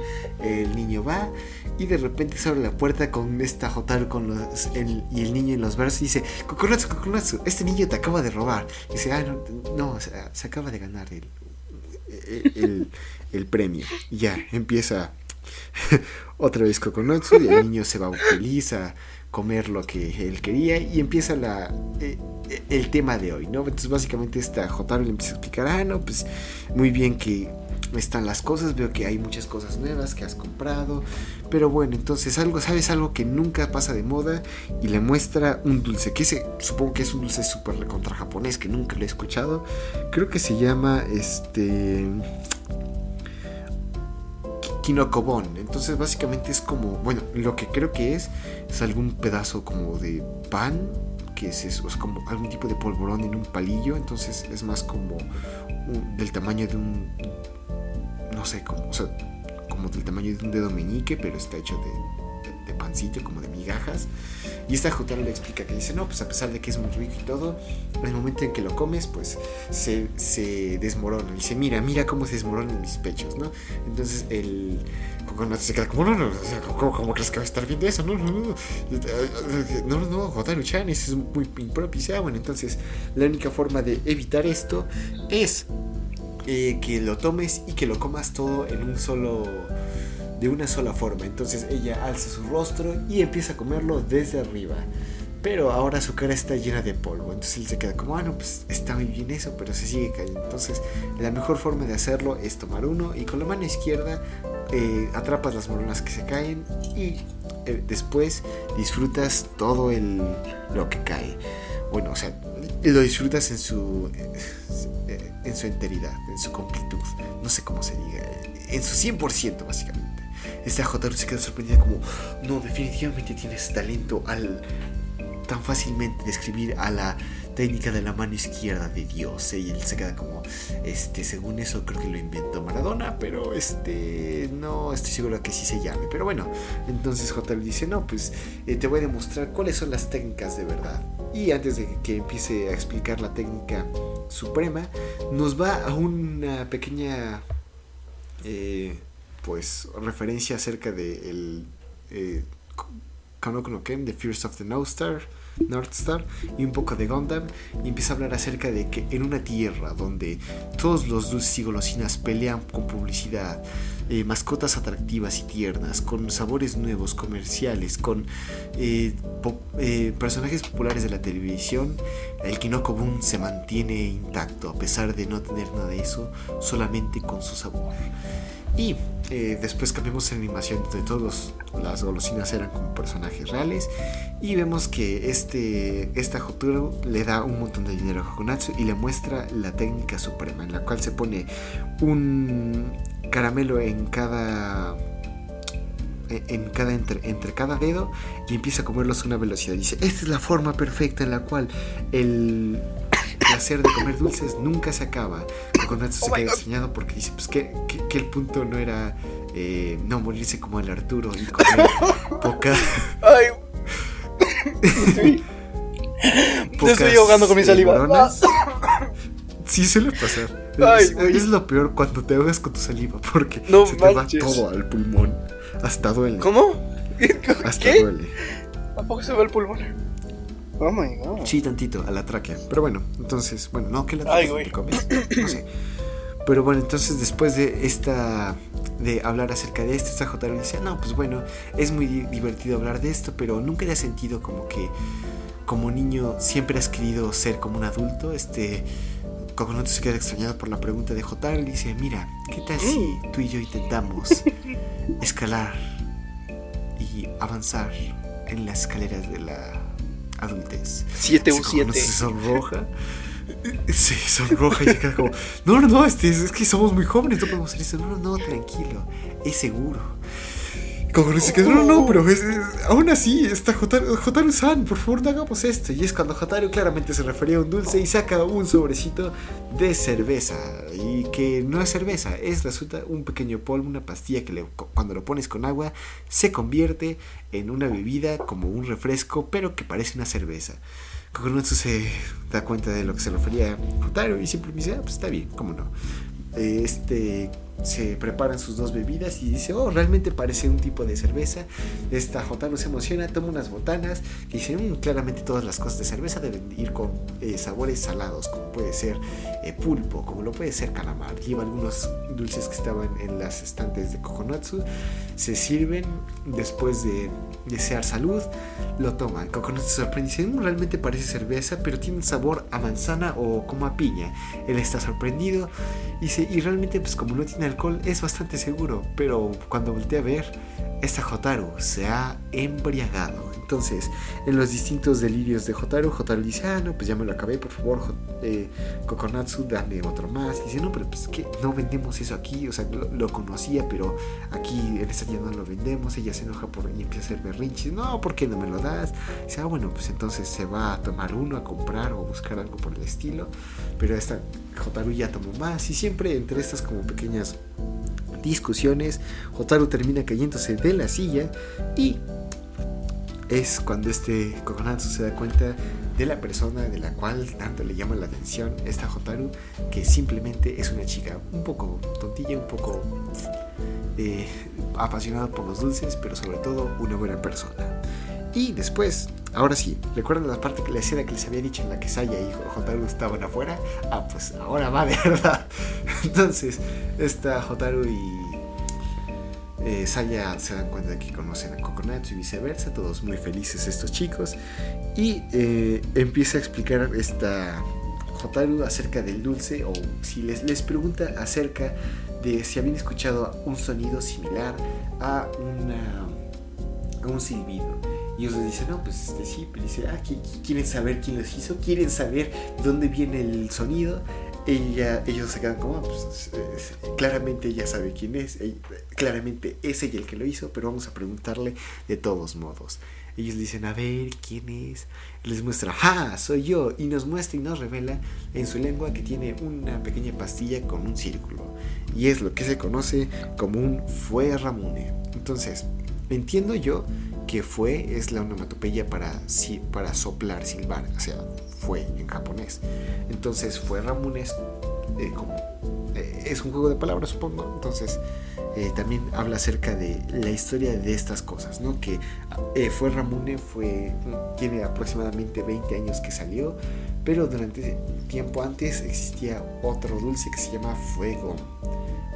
El niño va y de repente se abre la puerta con esta Hotaru con los, el- y el niño en los brazos y dice, Kokonatsu, Kokonatsu, este niño te acaba de robar. Y dice, ah, no, se, acaba de ganar el, el- el premio. Y ya, empieza otra vez Kokonotsu y el niño se va feliz a comer lo que él quería y empieza la, eh, eh, el tema de hoy, ¿no? Entonces básicamente esta Hotaru le empieza a explicar, ah, no, pues muy bien que están las cosas, veo que hay muchas cosas nuevas que has comprado, pero bueno, entonces algo, sabes algo que nunca pasa de moda y le muestra un dulce, que ese supongo que es un dulce súper recontra japonés que nunca lo he escuchado, creo que se llama este... Kinokobon. Entonces básicamente es como, bueno, lo que creo que es es algún pedazo como de pan, que es, eso, sea, como algún tipo de polvorón en un palillo, entonces es más como del tamaño de un, no sé, como, o sea, como del tamaño de un dedo meñique, pero está hecho de pancito, como de migajas. Y esta Jotaro le explica que dice, no, pues a pesar de que es muy rico y todo, en el momento en que lo comes, pues se, se desmorona. Dice, mira, mira cómo se desmoronan mis pechos, ¿no? Entonces el no, no, ¿cómo, cómo crees que va a estar viendo eso? No, no, no, no, no, Hotaru-chan, eso es muy impropio. Y ah, bueno, entonces la única forma de evitar esto es eh, que lo tomes y que lo comas todo en un solo de una sola forma. Entonces ella alza su rostro y empieza a comerlo desde arriba. Pero ahora su cara está llena de polvo. Entonces él se queda como, ah, no, pues está muy bien eso, pero se sigue cayendo. Entonces la mejor forma de hacerlo es tomar uno y con la mano izquierda eh, atrapas las moronas que se caen y eh, después disfrutas todo el, lo que cae. Bueno, o sea, lo disfrutas en su, eh, en su enteridad, en su completud. No sé cómo se diga. En su 100% básicamente. Esta Jotaro se queda sorprendida como, no, definitivamente tienes talento al tan fácilmente describir a la técnica de la mano izquierda de Dios. Y él se queda como, este, según eso creo que lo inventó Maradona, pero este, no estoy seguro que sí se llame. Pero bueno, entonces Jotaro dice, no, pues eh, te voy a demostrar cuáles son las técnicas de verdad. Y antes de que empiece a explicar la técnica suprema, nos va a una pequeña eh, pues referencia acerca de el eh, Kanoko no Ken, The Fears of the North Star, North Star y un poco de Gundam y empieza a hablar acerca de que en una tierra donde todos los dulces y golosinas pelean con publicidad, eh, mascotas atractivas y tiernas, con sabores nuevos, comerciales, con eh, eh, personajes populares de la televisión, el Kinoko se mantiene intacto a pesar de no tener nada de eso, solamente con su sabor. Y eh, después cambiamos en animación donde todas las golosinas eran como personajes reales. Y vemos que este, esta Jotaro le da un montón de dinero a Kokonatsu y le muestra la técnica suprema, en la cual se pone un caramelo en cada. En cada entre, entre cada dedo y empieza a comerlos a una velocidad. Dice: Esta es la forma perfecta en la cual el placer de comer dulces nunca se acaba. Kokonatsu Oh se my queda extrañado porque dice: Pues que, que- que el punto no era eh, no morirse como el Arturo y comer poca. Ay, Te estoy ahogando con mi saliva. Sí, suele pasar. Ay, es, es lo peor cuando te ahogas con tu saliva porque No se te manches. va todo al pulmón. Hasta duele. ¿Cómo? Hasta ¿Qué? duele. ¿A poco se va el pulmón? Oh my god. Sí, tantito, a la tráquea. Pero bueno, entonces, bueno, no que la Ay, tráquea comes. No sé. Pero bueno, entonces después de esta. de hablar acerca de esto, esta Jotaro dice: No, pues bueno, es muy di- divertido hablar de esto, pero nunca te has sentido como que. como niño siempre has querido ser como un adulto. Este. Kokonoto se queda extrañado por la pregunta de Jotaro y dice: Mira, ¿qué tal si tú y yo intentamos escalar y avanzar en las escaleras de la adultez? 7 u Se conoce, 7. Se sonroja. Se sonroja y se queda como, no, no, no, este, es que somos muy jóvenes, no podemos hacer eso. No, no, no, tranquilo, es seguro. Que se queda, no, no, pero es- es- aún así está Jotaru- Jotaru-san, por favor no hagamos esto. Y es cuando Jotaru claramente se refería a un dulce y saca un sobrecito de cerveza. Y que no es cerveza, es resulta un pequeño polvo, una pastilla que le- cuando lo pones con agua se convierte en una bebida como un refresco, pero que parece una cerveza. Kokonotsu se da cuenta de lo que se refería Jotaro y siempre me dice, ah, pues está bien, cómo no. Este se preparan sus dos bebidas y dice, oh, realmente parece un tipo de cerveza. Esta Jotaro se emociona, toma unas botanas y dice, "Mm, claramente todas las cosas de cerveza deben ir con eh, sabores salados, como puede ser eh, pulpo, como lo puede ser calamar. Lleva algunos dulces que estaban en las estantes de Kokonotsu, se sirven después de desear salud, lo toman. Kokonotsu se sorprende y dice, "Mm, realmente parece cerveza, pero tiene un sabor a manzana o como a piña. Él está sorprendido y dice, y realmente pues como no tiene alcohol es bastante seguro, pero cuando voltea a ver, esta Jotaro se ha embriagado. Entonces, en los distintos delirios de Jotaro, Jotaro dice, ah, no, pues ya me lo acabé, por favor, eh, Kokonatsu, dame otro más. Y dice, no, pero pues que no vendemos eso aquí, o sea, lo, conocía, pero aquí en esta tienda no lo vendemos. Ella se enoja por y empieza a hacer berrinches, no, ¿por qué no me lo das? Dice, ah, bueno, pues entonces se va a tomar uno, a comprar o buscar algo por el estilo. Pero esta Jotaro ya tomó más y siempre entre estas como pequeñas discusiones, Jotaro termina cayéndose de la silla y es cuando este Kokonatsu se da cuenta de la persona de la cual tanto le llama la atención esta Jotaro, que simplemente es una chica un poco tontilla, un poco eh, apasionada por los dulces, pero sobre todo una buena persona. Y después, ahora sí, ¿recuerdan la parte que la escena que les había dicho en la que Saya y Jotaro estaban afuera? Ah, pues ahora va de verdad. Entonces, esta Jotaro y eh, Saya se dan cuenta de que conocen a Kokonatsu y viceversa, todos muy felices estos chicos. Y eh, empieza a explicar esta Jotaro acerca del dulce, o si les, les pregunta acerca de si habían escuchado un sonido similar a, una, a un silbido. Y ellos dicen, no, pues este, sí, pero dice, ah, ¿qui- qui- ¿quieren saber quién los hizo? ¿Quieren saber dónde viene el sonido? Ella, ellos se quedan como, "Ah, pues es- claramente ella sabe quién es, ella- claramente es ella el que lo hizo, pero vamos a preguntarle de todos modos. Ellos dicen, a ver, ¿quién es? Les muestra, ¡ja! Soy yo. Y nos muestra y nos revela en su lengua que tiene una pequeña pastilla con un círculo. Y es lo que se conoce como un fue Ramune. Entonces, entiendo yo que fue es la onomatopeya para, para soplar, silbar, o sea, fue en japonés. Entonces, fue Ramune es, eh, eh, es un juego de palabras, supongo. Entonces, eh, también habla acerca de la historia de estas cosas, ¿no? Que fue Ramune, fue, tiene aproximadamente 20 años que salió, pero durante tiempo antes existía otro dulce que se llama Fuego,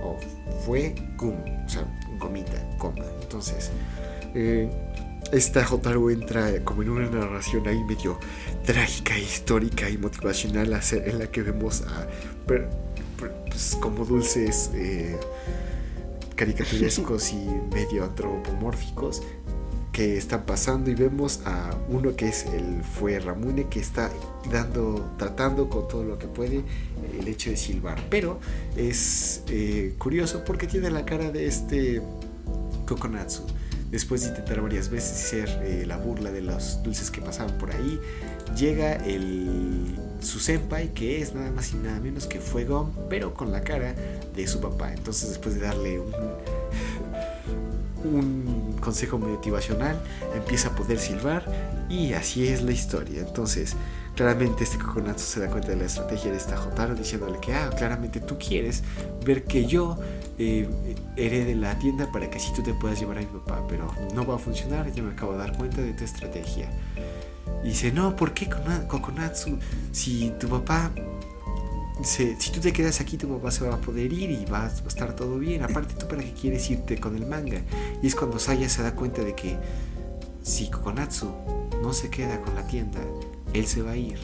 o Fue Gum, o sea, gomita, coma. Entonces, eh, esta Jotaro entra como en una narración ahí medio trágica, histórica y motivacional en la que vemos a per- per- pues, como dulces eh, caricaturescos y medio antropomórficos que están pasando. Y vemos a uno que es el fue Ramune que está dando tratando con todo lo que puede el hecho de silbar. Pero es eh, curioso porque tiene la cara de este Kokonatsu después de intentar varias veces ser eh, la burla de los dulces que pasaban por ahí llega el su senpai que es nada más y nada menos que Fuego pero con la cara de su papá entonces después de darle un consejo motivacional, empieza a poder silbar y así es la historia. Entonces, claramente este Kokonatsu se da cuenta de la estrategia de esta Jotaro diciéndole que, ah, claramente tú quieres ver que yo eh, herede la tienda para que así tú te puedas llevar a mi papá, pero no va a funcionar, ya me acabo de dar cuenta de tu estrategia. Y dice, no, ¿por qué Kokonatsu? Si tu papá si tú te quedas aquí, tu papá se va a poder ir y va a estar todo bien. Aparte, tú para qué quieres irte con el manga. Y es cuando Saya se da cuenta de que si Kokonatsu no se queda con la tienda, él se va a ir.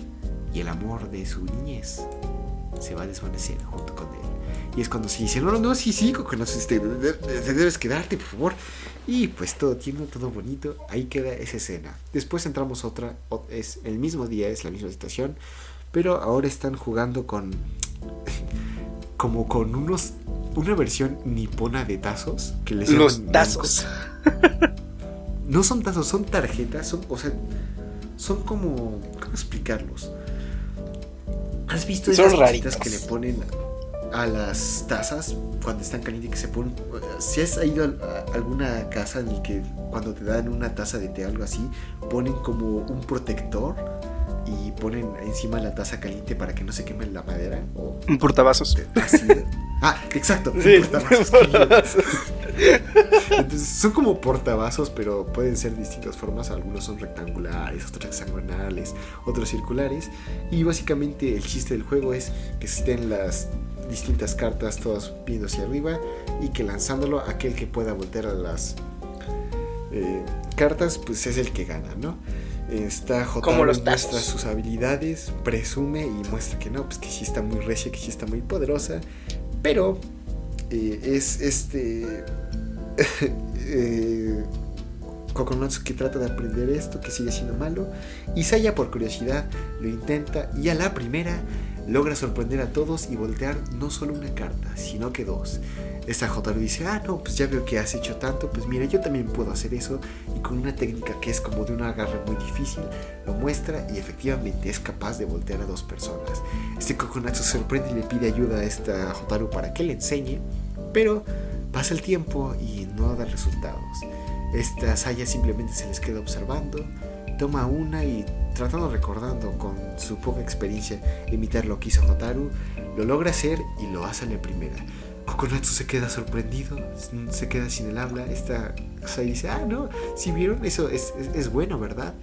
Y el amor de su niñez se va a desvanecer junto con. Y es cuando se dice, no, no, no, sí, sí, Kokonatsu, este, debes quedarte, por favor. Y pues todo tiene todo bonito. Ahí queda esa escena. Después entramos otra, es el mismo día, es la misma situación pero ahora están jugando con. como con unos. Una versión nipona de tazos. Que les Los tazos. no son tazos, son tarjetas. Son, o sea, son como. ¿Cómo explicarlos? ¿Has visto esas cositas que le ponen a las tazas cuando están calientes que se ponen. Si has ido a alguna casa en la que cuando te dan una taza de té algo así, ponen como un protector y ponen encima la taza caliente para que no se queme la madera. O, un portavasos. ah, exacto. Entonces, son como portavasos, pero pueden ser de distintas formas. Algunos son rectangulares, otros hexagonales, otros circulares. Y básicamente el chiste del juego es que estén las distintas cartas todas viendo hacia arriba y que lanzándolo aquel que pueda voltear a las eh, cartas pues es el que gana, ¿no? Está Jotaro muestra sus habilidades, presume y muestra que no, pues que sí está muy recia, que sí está muy poderosa. Pero eh, es este. eh, que trata de aprender esto, que sigue siendo malo. Y Saya, por curiosidad, lo intenta y a la primera logra sorprender a todos y voltear no solo una carta, sino que dos. Esta Jotaro dice, ah, no, pues ya veo que has hecho tanto, pues mira, yo también puedo hacer eso. Y con una técnica que es como de un agarre muy difícil, lo muestra y efectivamente es capaz de voltear a dos personas. Este Kokonatsu sorprende y le pide ayuda a esta Jotaro para que le enseñe, pero pasa el tiempo y no da resultados. Esta Saya simplemente se les queda observando, toma una y tratando recordando con su poca experiencia imitar lo que hizo Hotaru, lo logra hacer y lo hace a la primera. Kokonatsu se queda sorprendido, se queda sin el habla. Esta Sai dice, ah, no, si vieron, eso es, es, bueno, ¿verdad?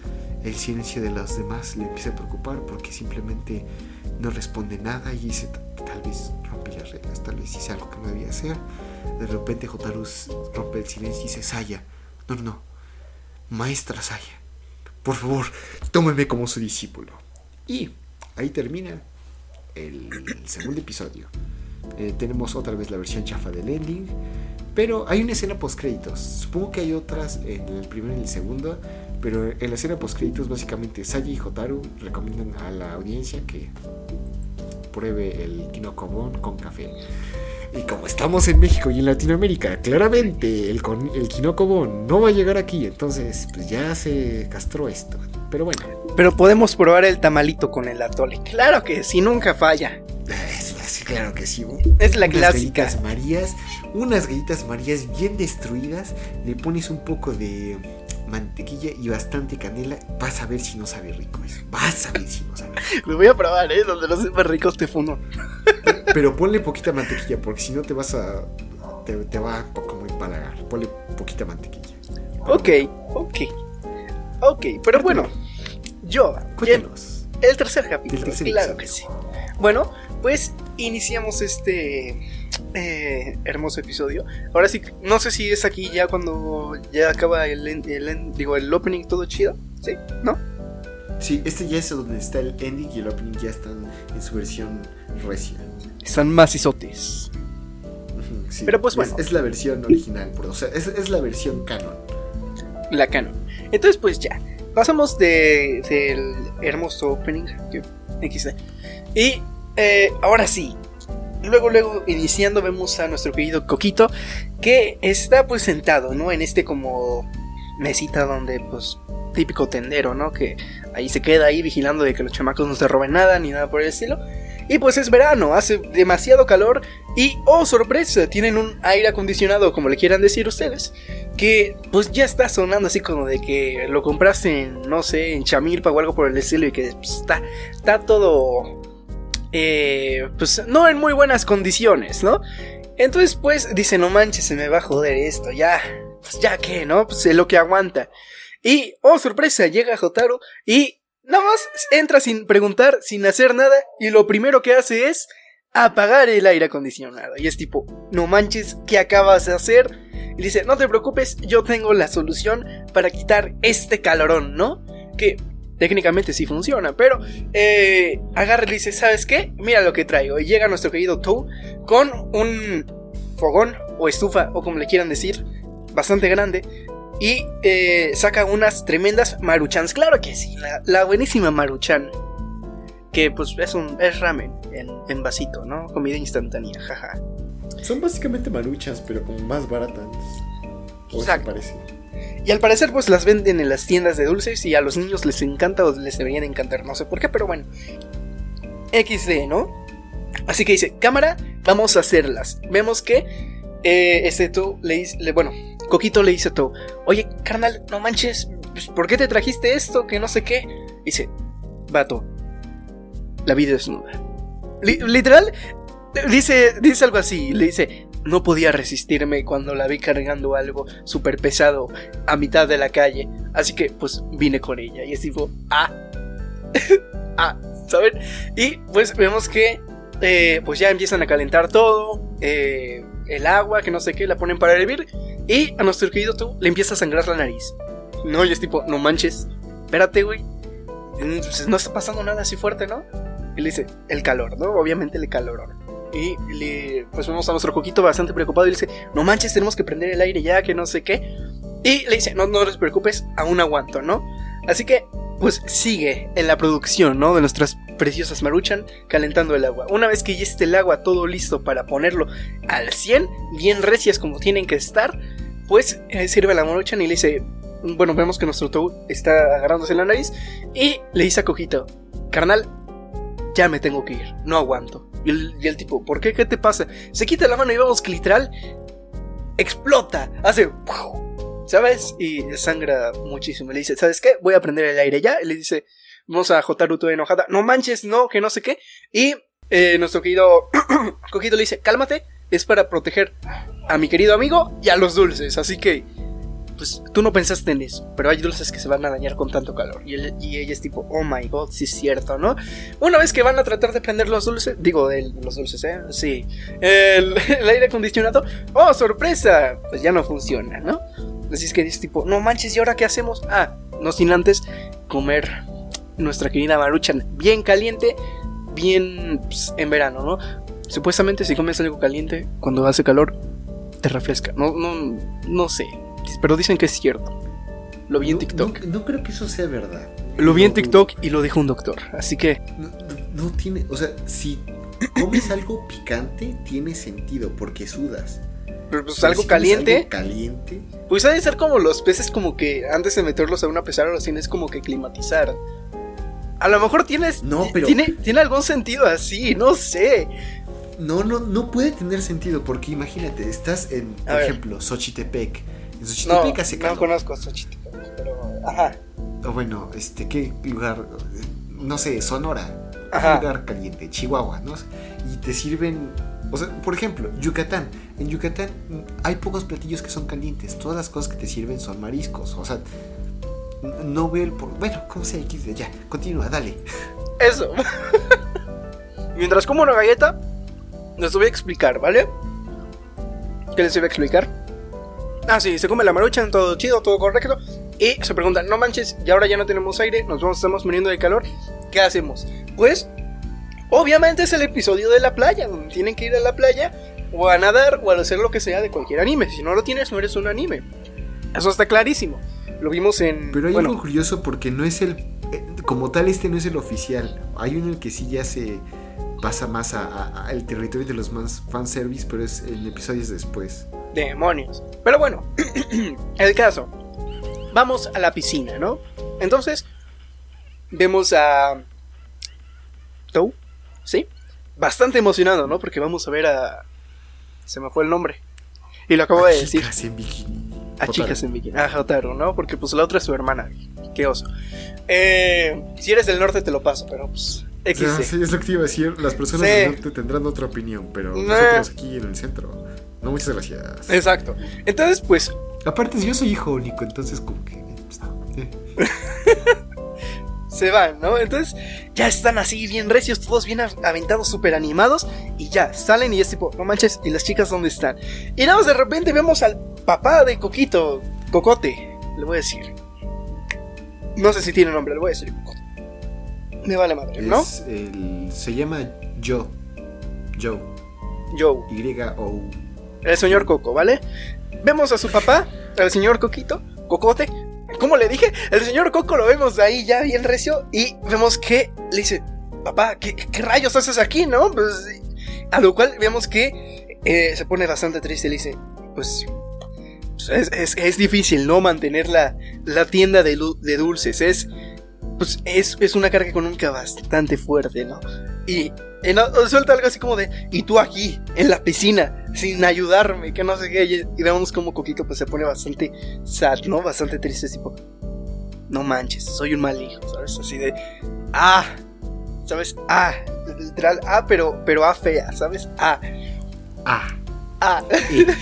El silencio de los demás le empieza a preocupar porque simplemente no responde nada y dice, tal vez rompí las reglas, tal vez hice algo que no debía hacer. De repente Hotaru rompe el silencio y dice, Saya, no, no, maestra Saya, por favor, tómeme como su discípulo. Y ahí termina el segundo episodio. Eh, tenemos otra vez la versión chafa del ending. Pero hay una escena post créditos. Supongo que hay otras en el primero y el segundo. Pero en la escena post créditos, básicamente Saji y Hotaru recomiendan a la audiencia que pruebe el Kinokobon con café. Y como estamos en México y en Latinoamérica, claramente el, el Kinokobon no va a llegar aquí. Entonces, pues ya se castró esto. Pero bueno. Pero podemos probar el tamalito con el atole. Claro que sí, nunca falla. Claro que sí. Es la unas clásica. Galletas Marías, unas galletas Marías bien destruidas. Le pones un poco de mantequilla y bastante canela. Vas a ver si no sabe rico eso. Vas a ver si no sabe rico. Lo voy a probar, ¿eh? Donde no sepa rico te funo. Pero ponle poquita mantequilla porque si no te vas a. Te, va a como empalagar. Ponle poquita mantequilla. Ok, ok. Ok, pero bueno. Yo. Cuéntanos. El tercer capítulo. claro que sí. Bueno, pues iniciamos este eh, hermoso episodio. Ahora sí, no sé si es aquí ya cuando ya acaba el, digo, el opening todo chido, ¿sí? ¿No? Sí, este ya es donde está el ending y el opening ya están en su versión recia. Están más isotes. Pero pues bueno. Es, la versión original, o sea, es, la versión canon. La canon. Entonces pues ya, pasamos de, del hermoso opening, XD. Y eh, ahora sí, luego, luego, iniciando, vemos a nuestro querido Coquito que está pues sentado, ¿no? En este como mesita donde, pues, típico tendero, ¿no? Que ahí se queda ahí vigilando de que los chamacos no se roben nada ni nada por el estilo. Y pues es verano, hace demasiado calor y, oh sorpresa, tienen un aire acondicionado, como le quieran decir ustedes, que pues ya está sonando así como de que lo compraste en, no sé, en Chamilpa o algo por el estilo y que pues, está, está todo, eh, pues no en muy buenas condiciones, ¿no? Entonces pues dice, no manches, se me va a joder esto, ya, ya que, ¿no? Pues es lo que aguanta. Y, oh sorpresa, llega Jotaro y Nada más entra sin preguntar, sin hacer nada, y lo primero que hace es apagar el aire acondicionado. Y es tipo, no manches, ¿qué acabas de hacer? Y dice, no te preocupes, yo tengo la solución para quitar este calorón, ¿no? Que técnicamente sí funciona, pero eh, agarra y dice, ¿sabes qué? Mira lo que traigo. Y llega nuestro querido Tou con un fogón o estufa, o como le quieran decir, bastante grande, y eh, saca unas tremendas maruchans. Claro que sí, la, buenísima maruchan. Que pues es un es ramen en, vasito, ¿no? Comida instantánea, jaja. Son básicamente maruchas, pero como más baratas. O Exacto. parece. Y al parecer pues las venden en las tiendas de dulces y a los niños les encanta o les deberían encantar, no sé por qué, pero bueno. XD, ¿no? Así que dice, cámara, vamos a hacerlas. Vemos que eh, este tú le dice, bueno, Coquito le dice a todo, oye, carnal, no manches, pues, ¿por qué te trajiste esto? Que no sé qué. Dice, vato, la vida es nuda. literal, dice, dice algo así, le dice, no podía resistirme cuando la vi cargando algo súper pesado a mitad de la calle. Así que, pues, vine con ella. Y es tipo, ah, ah, ¿saben? Y pues vemos que, eh, pues ya empiezan a calentar todo. Eh, el agua, que no sé qué, la ponen para hervir. Y a nuestro querido tú le empieza a sangrar la nariz. No, y es tipo, no manches, espérate, güey. Mm, pues, no está pasando nada así fuerte, ¿no? Y le dice, el calor, ¿no? Obviamente el calor. Y le, pues vemos a nuestro coquito bastante preocupado y le dice, no manches, tenemos que prender el aire ya, que no sé qué. Y le dice, no, no te preocupes, aún aguanto, ¿no? Así que, pues sigue en la producción, ¿no? De nuestras preciosas maruchan calentando el agua. Una vez que ya esté el agua todo listo para ponerlo al 100, bien recias como tienen que estar, pues eh, sirve la maruchan y le dice, bueno, vemos que nuestro Toad está agarrándose la nariz y le dice a Cojito, carnal, ya me tengo que ir, no aguanto. Y el, tipo, ¿por qué? ¿Qué te pasa? Se quita la mano y vemos que literal explota, hace... ¿Sabes? Y sangra muchísimo. Le dice, ¿sabes qué? Voy a prender el aire ya. Y le dice, Vamos a Jotaru enojada. No manches, no, que no sé qué. Y eh, nuestro querido Coquito le dice, cálmate, es para proteger a mi querido amigo y a los dulces. Así que, pues tú no pensaste en eso, pero hay dulces que se van a dañar con tanto calor. Y, ella es tipo, oh my god, sí es cierto, ¿no? Una vez que van a tratar de prender los dulces, digo, de los dulces, ¿eh? Sí. El, el aire acondicionado, oh, sorpresa, pues ya no funciona, ¿no? Así es que es tipo, no manches, ¿y ahora qué hacemos? Ah, no sin antes comer nuestra querida Maruchan bien caliente, bien pues, en verano, ¿no? Supuestamente si comes algo caliente, cuando hace calor, te refresca. No, no, no sé, pero dicen que es cierto. Lo vi en TikTok. No, creo que eso sea verdad. Lo vi en TikTok y lo dijo un doctor, así que... No, tiene, o sea, si comes algo picante, tiene sentido, porque sudas. Pero pues algo caliente. Algo caliente. Pues ha de ser como los peces como que antes de meterlos a una pecera los tienes como que climatizar. A lo mejor tienes. No, pero. Tiene, tiene algún sentido así, no sé. No, no, no puede tener sentido, porque imagínate, estás en, por ejemplo, Xochitepec. En Xochitepec no, hace calor. No conozco Xochitepec, pero. Ajá. O bueno, este, ¿qué lugar? No sé, Sonora. Ajá. Un lugar caliente, Chihuahua, ¿no? Y te sirven. O sea, por ejemplo, Yucatán. En Yucatán hay pocos platillos que son calientes. Todas las cosas que te sirven son mariscos. O sea, no veo el por... Bueno, ¿cómo se X? Ya, continúa, dale. Eso. Mientras como una galleta, les voy a explicar, ¿vale? ¿Qué les voy a explicar? Ah, sí, se come la marucha, todo chido, todo correcto. Y se preguntan, no manches, y ahora ya no tenemos aire, nos estamos muriendo de calor. ¿Qué hacemos? Pues, obviamente es el episodio de la playa, donde tienen que ir a la playa o a nadar o a hacer lo que sea de cualquier anime. Si no lo tienes, no eres un anime. Eso está clarísimo. Lo vimos en. Pero hay algo curioso porque no es el. Eh, como tal, este no es el oficial. Hay uno en el que sí ya se pasa más al territorio de los fanservice, pero es en episodios después. Demonios. Pero bueno, el caso. vamos a la piscina, ¿no? Entonces, vemos a... Tou, ¿sí? Bastante emocionado, ¿no? Porque vamos a ver a... Se me fue el nombre. Y lo acabo A de decir. chicas en bikini. A chicas en bikini. A Hotaru, ¿no? Porque pues la otra es su hermana. Qué oso. Eh, si eres del norte te lo paso, pero pues... Sea, XD. sí, es lo que te iba a decir. Las personas Sí. del norte tendrán otra opinión, pero Nah. nosotros aquí en el centro. No, muchas gracias. Exacto. Entonces, pues, Aparte, yo soy hijo único, entonces como que... eh, pues, eh. se van, ¿no? Entonces, ya están así bien recios, todos bien aventados, súper animados. Y ya, salen y es tipo, no manches, ¿y las chicas dónde están? Y nada más de repente vemos al papá de Coquito, Cocote, le voy a decir. No sé si tiene nombre, le voy a decir Cocote. Me vale madre, ¿no? Es el- se llama Joe. Joe. Joe. Y-O. el señor Coco, ¿vale? Vemos a su papá, al señor Coquito, Cocote. ¿Cómo le dije? El señor Coco lo vemos ahí ya bien recio y vemos que le dice, papá, ¿qué, rayos haces aquí, no? Pues, a lo cual vemos que eh, se pone bastante triste y le dice, pues, pues, es, difícil, ¿no? Mantener la, la tienda de, de dulces. Es, pues, es, es una carga económica bastante fuerte, ¿no? Y no- suelta algo así como de, y tú aquí, en la piscina, sin ayudarme, que no sé qué. Y, y vemos como Coquito pues se pone bastante sad, ¿no? Bastante triste, tipo, no manches, soy un mal hijo, ¿sabes? Así de, ah, ¿sabes? Ah, literal, ah, pero, pero ah fea, ¿sabes? Ah, ah, E.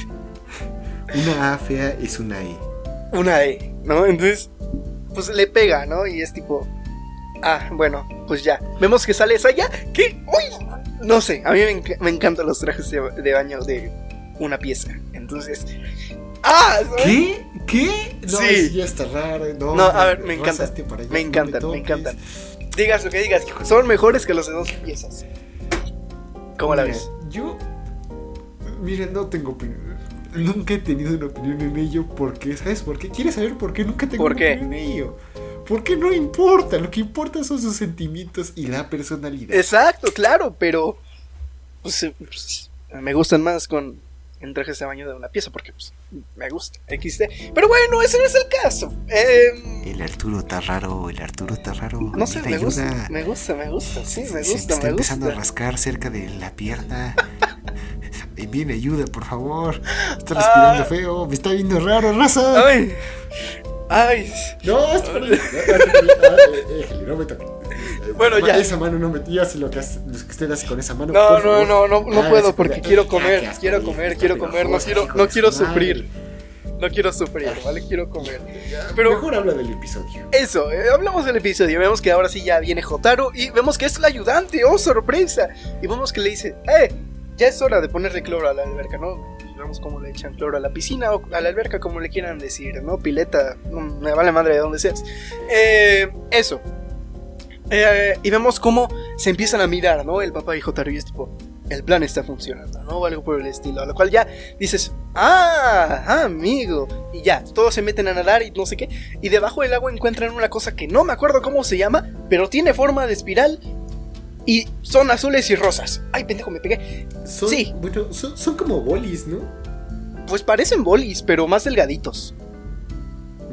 Una A fea es una E. una E, ¿no? Entonces, pues le pega, ¿no? Y es tipo, ah, bueno, pues ya. Vemos que sale Saya, que, uy, no sé, a mí me, enc- me encantan los trajes de, de baño de una pieza. Entonces, ah, ¿sabes? ¿Qué? ¿Qué? No, Sí. ya está raro. No, No, a ver, me encanta. Me encantan, me encantan. Digas lo que digas, son mejores que los de dos piezas. ¿Cómo la ves? Yo, miren, no tengo opinión. Nunca he tenido una opinión en ello porque, ¿sabes por qué? ¿Quieres saber por qué nunca tengo ¿Por una qué? opinión en ello? Porque no importa, lo que importa son sus sentimientos y la personalidad. Exacto, claro, pero pues, eh, pues, me gustan más con en trajes de baño de una pieza porque pues, me gusta XD. Pero bueno, ese no es el caso. Em, El Arturo está raro, el Arturo está raro. no sé, me gusta, me gusta, me gusta, sí, me Se gusta, está me empezando a rascar cerca de la pierna. Viene ayuda, por favor. Está respirando Ah. feo. Me está viendo raro, raza. Ay, ay, No, es por ahí. No me toques. Bueno, ya. Esa mano no me ya sé lo que, hace- lo que usted hace con esa mano. no, no, no, no, no Ah, puedo porque ah, quiero comer, quiero comer, quiero comer, no quiero, no quiero sufrir, no quiero sufrir, ¿vale? Quiero comer. Pero Mejor habla del episodio. Eso, eh, hablamos del episodio. Vemos que ahora sí ya viene Jotaro y vemos que es la ayudante. ¡Oh, sorpresa! Y vemos que le dice: ¡Eh! Ya es hora de ponerle cloro a la alberca, ¿no? Vemos cómo le echan cloro a la piscina o a la alberca, como le quieran decir, ¿no? Pileta, me vale madre de donde seas. Eh, eso. Eh, y vemos cómo se empiezan a mirar, ¿no? El papá y Jotaro y es tipo, el plan está funcionando, ¿no? O algo por el estilo. A lo cual ya dices, ¡ah! amigo! Y ya, todos se meten a nadar y no sé qué. Y debajo del agua encuentran una cosa que no me acuerdo cómo se llama, pero tiene forma de espiral. Y son azules y rosas. ¡Ay, pendejo, me pegué! Son, Sí. Bueno, son, son como bolis, ¿no? Pues parecen bolis, pero más delgaditos.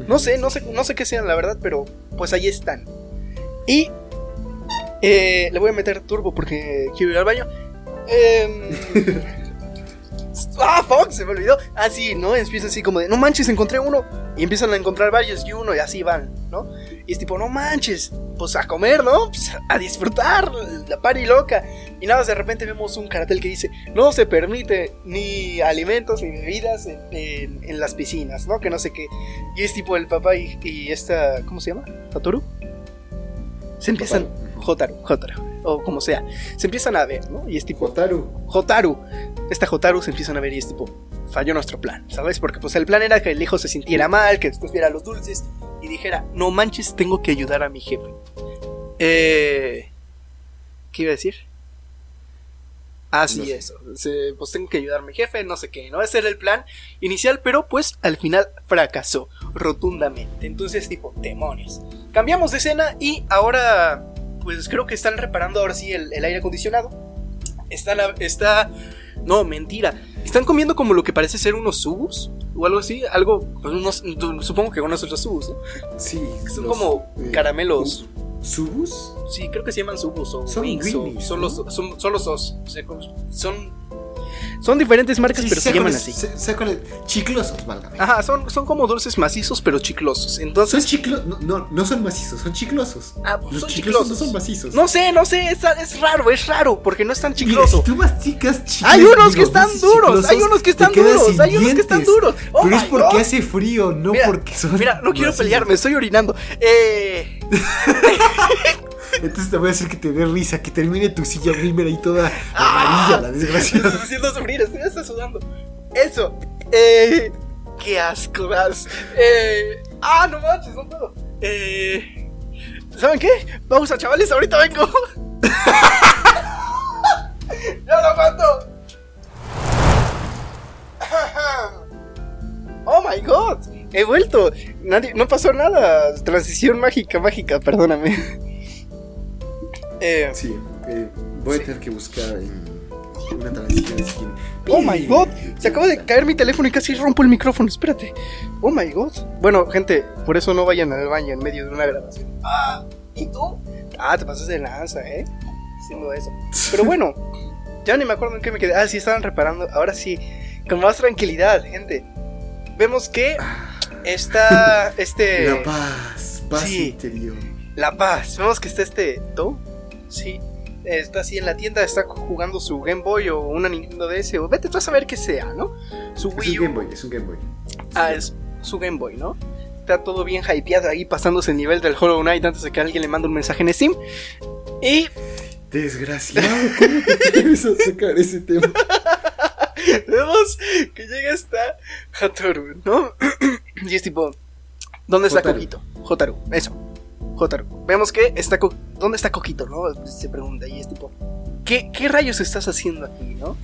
No sé, no sé, no sé qué sean, la verdad, pero pues ahí están. Y eh, le voy a meter turbo porque quiero ir al baño. Em, ah, fuck, se me olvidó. Ah, sí, ¿no? Empieza así como de, no manches, encontré uno. Y empiezan a encontrar varios y uno y así van, ¿no? Y es tipo, no manches, pues a comer, ¿no? Pues a disfrutar, la pari loca. Y nada, de repente vemos un cartel que dice, no se permite ni alimentos ni bebidas en, en- en las piscinas, ¿no? Que no sé qué. Y es tipo el papá y, y esta, ¿cómo se llama? ¿Satoru? Se empiezan, Jotaru, Jotaru, o como sea, se empiezan a ver, ¿no? Y es tipo, Jotaru. Jotaru, esta Jotaru se empiezan a ver y es tipo, falló nuestro plan, ¿sabes? Porque pues el plan era que el hijo se sintiera mal, que después viera los dulces y dijera, no manches, tengo que ayudar a mi jefe. Eh, ¿Qué iba a decir? Ah, sí, No sé. eso. Pues tengo que ayudar a mi jefe, no sé qué, ¿no? Ese era el plan inicial, pero pues al final fracasó rotundamente. Entonces, tipo, demonios. Cambiamos de escena y ahora, pues creo que están reparando ahora sí el, el aire acondicionado. Están a- está No, mentira. Están comiendo como lo que parece ser unos subus o algo así. Algo, pues, unos- supongo que conoces los subus, ¿no? Sí. Son los, como eh, caramelos. ¿Subus? Sí, creo que se llaman subus o Son wings o son los son, son los dos. O sea, son son diferentes marcas, pero se llaman así. sé- sé cuáles- Chiclosos, válgame. Ajá, son, son como dulces macizos pero chiclosos. Son Entonces, chiclosos. No, no, no son macizos, son chiclosos. ah, pues Los son chiclosos, chiclosos. no son macizos. No sé, no sé, es, es raro, es raro porque no es tan Mira, chicloso. si tú masticas chicles, Hay unos que están duros, hay unos que están duros, hay unos que están duros. Oh Pero es porque God. hace frío, no Mira, porque son. Mira, no quiero macizos. pelear, me estoy orinando. Eh, Entonces te voy a hacer que te dé risa, que termine tu silla gamer ahí toda Ah. amarilla, la me desgraciada. estás haciendo sufrir, estoy hasta sudando. Eso. Eh, qué asco das. Eh, ah, no manches, no puedo. Eh, ¿Saben qué? Vamos a chavales, ahorita vengo. ya lo aguanto. Oh my god, he vuelto. Nadie, no pasó nada. Transición mágica, mágica, perdóname. Eh, Sí, eh, voy Sí. a tener que buscar en una transición así. Oh my god, se acaba de caer mi teléfono y casi rompo el micrófono, espérate. Oh my god. Bueno, gente, por eso no vayan al baño en medio de una grabación. Ah, ¿y tú? Ah, te pasas de lanza, ¿eh? Haciendo eso. Pero bueno, ya ni me acuerdo en qué me quedé. Ah, sí, estaban reparando. Ahora sí, con más tranquilidad, gente. Vemos que está este... La paz, paz sí. interior. La Paz. Vemos que está este Tou. Sí. Está así en la tienda, está jugando su Game Boy o una Nintendo DS. O vete tú a saber qué sea, ¿no? Su Es Wii un U. Game Boy, es un Game Boy. Ah, es su Game Boy, ¿no? Está todo bien hypeado ahí pasándose el nivel del Hollow Knight antes de que alguien le mande un mensaje en Steam. Y Desgraciado, ¿cómo te atreves a sacar ese tema? vemos que llega esta Hatoru, ¿no? y es tipo, ¿dónde está. Coquito? Hotaru, eso. Hotaru. Vemos que está Co- ¿Dónde está Coquito, no? Se pregunta y es tipo, ¿qué, qué rayos estás haciendo aquí, no?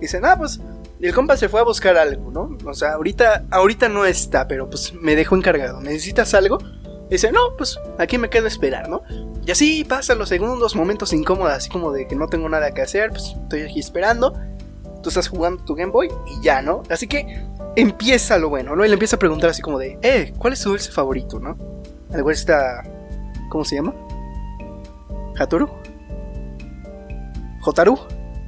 Dicen, ah, pues el compa se fue a buscar algo, ¿no? O sea, ahorita, ahorita no está, pero pues me dejó encargado. ¿Necesitas algo? Dice, no, pues aquí me quedo a esperar, ¿no? Y así pasan los segundos, momentos incómodos, así como de que no tengo nada que hacer, pues estoy aquí esperando. Tú estás jugando tu Game Boy y ya, ¿no? Así que empieza lo bueno, ¿no? Y le empieza a preguntar así como de, eh, ¿cuál es tu dulce favorito, no? Algo está... ¿Cómo se llama? ¿Hatoru? ¿Jotaru?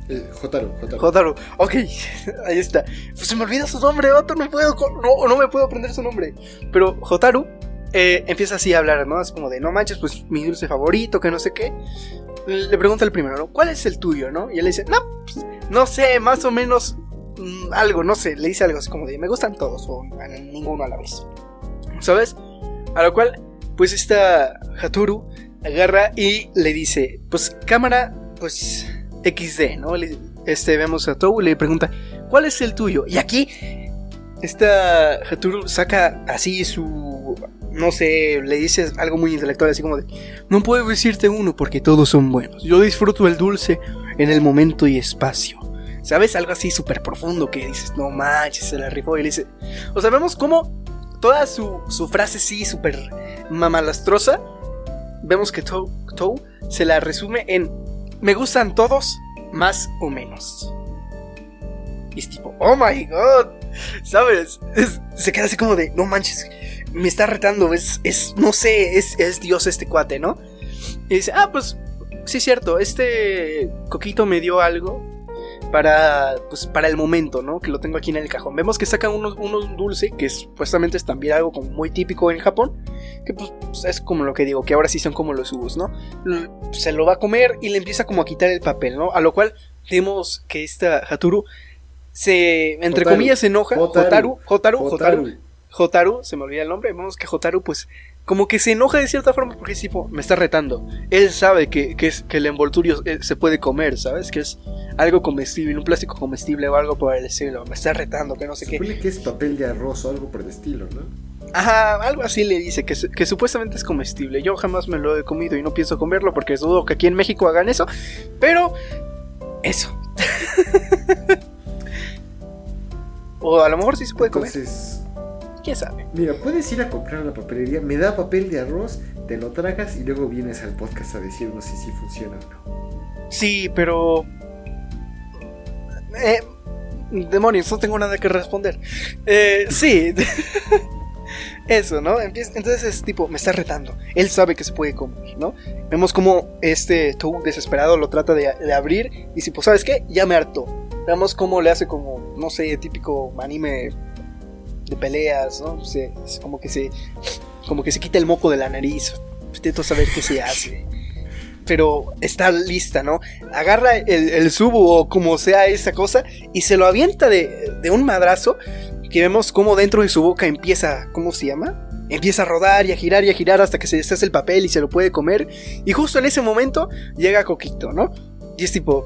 Eh, Jotaro. Jotaro, ok, ahí está. Pues se me olvida su nombre, vato, no puedo, no, no me puedo aprender su nombre. Pero Jotaru eh, empieza así a hablar, ¿no? Es como de, no manches, pues mi dulce favorito, que no sé qué. Le pregunta el primero, ¿no? ¿Cuál es el tuyo, no? Y él le dice, no, pues, no sé, más o menos mm, algo, no sé. Le dice algo así como de, me gustan todos, o a ninguno a la vez. ¿Sabes? A lo cual, pues esta Hatoru agarra y le dice, pues cámara, pues XD, ¿no? Este, vemos a Tou le pregunta, ¿cuál es el tuyo? Y aquí, esta Hatoru saca así su, no sé, le dice algo muy intelectual, así como de, no puedo decirte uno porque todos son buenos. Yo disfruto el dulce en el momento y espacio. ¿Sabes? Algo así súper profundo que dices, no manches, se la rifó. Y le dice, o sea, vemos cómo toda su, su frase sí, súper mamalastrosa, vemos que Tou, Tou se la resume en, me gustan todos, más o menos. Y es tipo, oh my god, ¿sabes? Es- se queda así como de, no manches, me está retando, es, es no sé, es, es Dios este cuate, ¿no? Y dice, ah, pues, sí es cierto, este coquito me dio algo para, pues, para el momento, ¿no? Que lo tengo aquí en el cajón. Vemos que saca unos, unos dulce, que es, supuestamente es también algo como muy típico en Japón, que pues es como lo que digo, que ahora sí son como los ubus, ¿no? Se lo va a comer y le empieza como a quitar el papel, ¿no? A lo cual vemos que esta Haturu se, entre Hotaru. comillas, se enoja. Hotaru. Hotaru, Hotaru, Hotaru. Hotaru, se me olvida el nombre, vemos que Hotaru pues como que se enoja de cierta forma porque es tipo, me está retando. Él sabe que, que, es, que el envoltorio eh, se puede comer, ¿sabes? Que es algo comestible, un plástico comestible o algo por el estilo. Me está retando, que no sé qué. Supone que es papel de arroz o algo por el estilo, ¿no? Ajá, algo así le dice, que, que supuestamente es comestible. Yo jamás me lo he comido y no pienso comerlo porque dudo que aquí en México hagan eso. Pero, eso. o a lo mejor sí se puede comer, Entonces, quién sabe. mira, puedes ir a comprar a la papelería, me da papel de arroz, te lo tragas y luego vienes al podcast a decirnos si sí funciona o no. Sí, pero. Eh, demonios, no tengo nada que responder. Eh, sí. Eso, ¿no? Entonces es tipo, me está retando. Él sabe que se puede comer, ¿no? Vemos como este Toad desesperado lo trata de, de abrir. Y si, pues, ¿sabes qué? Ya me hartó. Vemos cómo le hace como, no sé, típico anime de peleas, ¿no? Se- es como que se. Como que se quita el moco de la nariz. Intento saber qué se hace. Pero está lista, ¿no? Agarra el, subo o como sea esa cosa y se lo avienta de, de un madrazo que vemos como dentro de su boca empieza, ¿cómo se llama? Empieza a rodar y a girar y a girar hasta que se deshace el papel y se lo puede comer. Y justo en ese momento llega Coquito, ¿no? Y es tipo,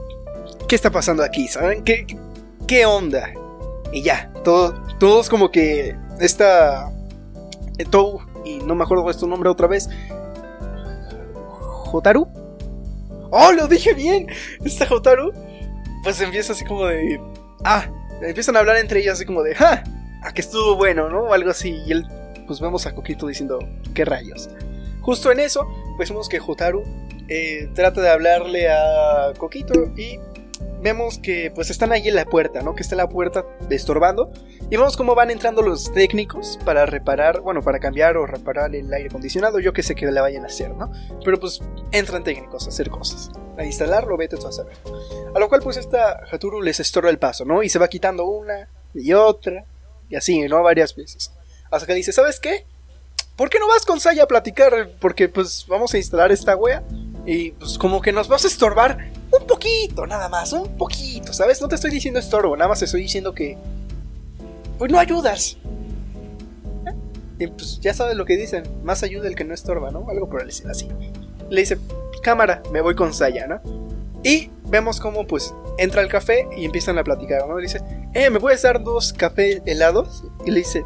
¿qué está pasando aquí? ¿Saben? ¿Qué, qué onda? Y ya, todo, todos como que esta... eh, Tou, y no me acuerdo de su nombre otra vez. ¿Jotaru? ¡Oh, lo dije bien! Esta Jotaru, pues empieza así como de... Ah, empiezan a hablar entre ellas así como de... ¡Ja! A que estuvo bueno, ¿no? O algo así. Y él, pues vemos a Coquito diciendo... ¿Qué rayos? Justo en eso, pues vemos que Jotaru eh, trata de hablarle a Coquito y vemos que pues están ahí en la puerta, ¿no? Que está la puerta estorbando. Y vemos cómo van entrando los técnicos para reparar, bueno, para cambiar o reparar el aire acondicionado. Yo que sé que le vayan a hacer, ¿no? Pero pues entran técnicos a hacer cosas. A instalarlo, vete tú a saber. A lo cual pues esta Haturu les estorba el paso, ¿no? Y se va quitando una y otra. Y así, ¿no? Varias veces. Hasta que dice, ¿sabes qué? ¿Por qué no vas con Saya a platicar? Porque pues vamos a instalar esta wea. Y pues como que nos vas a estorbar un poquito, nada más, un poquito, ¿sabes? No te estoy diciendo estorbo, nada más te estoy diciendo que... Pues no ayudas. Y pues ya sabes lo que dicen, más ayuda el que no estorba, ¿no? Algo por el estilo así. Le dice, cámara, me voy con Saya, ¿no? Y vemos cómo pues entra al café y empiezan a platicar, ¿no? Le dice, eh, ¿me puedes dar dos cafés helados? Y le dice,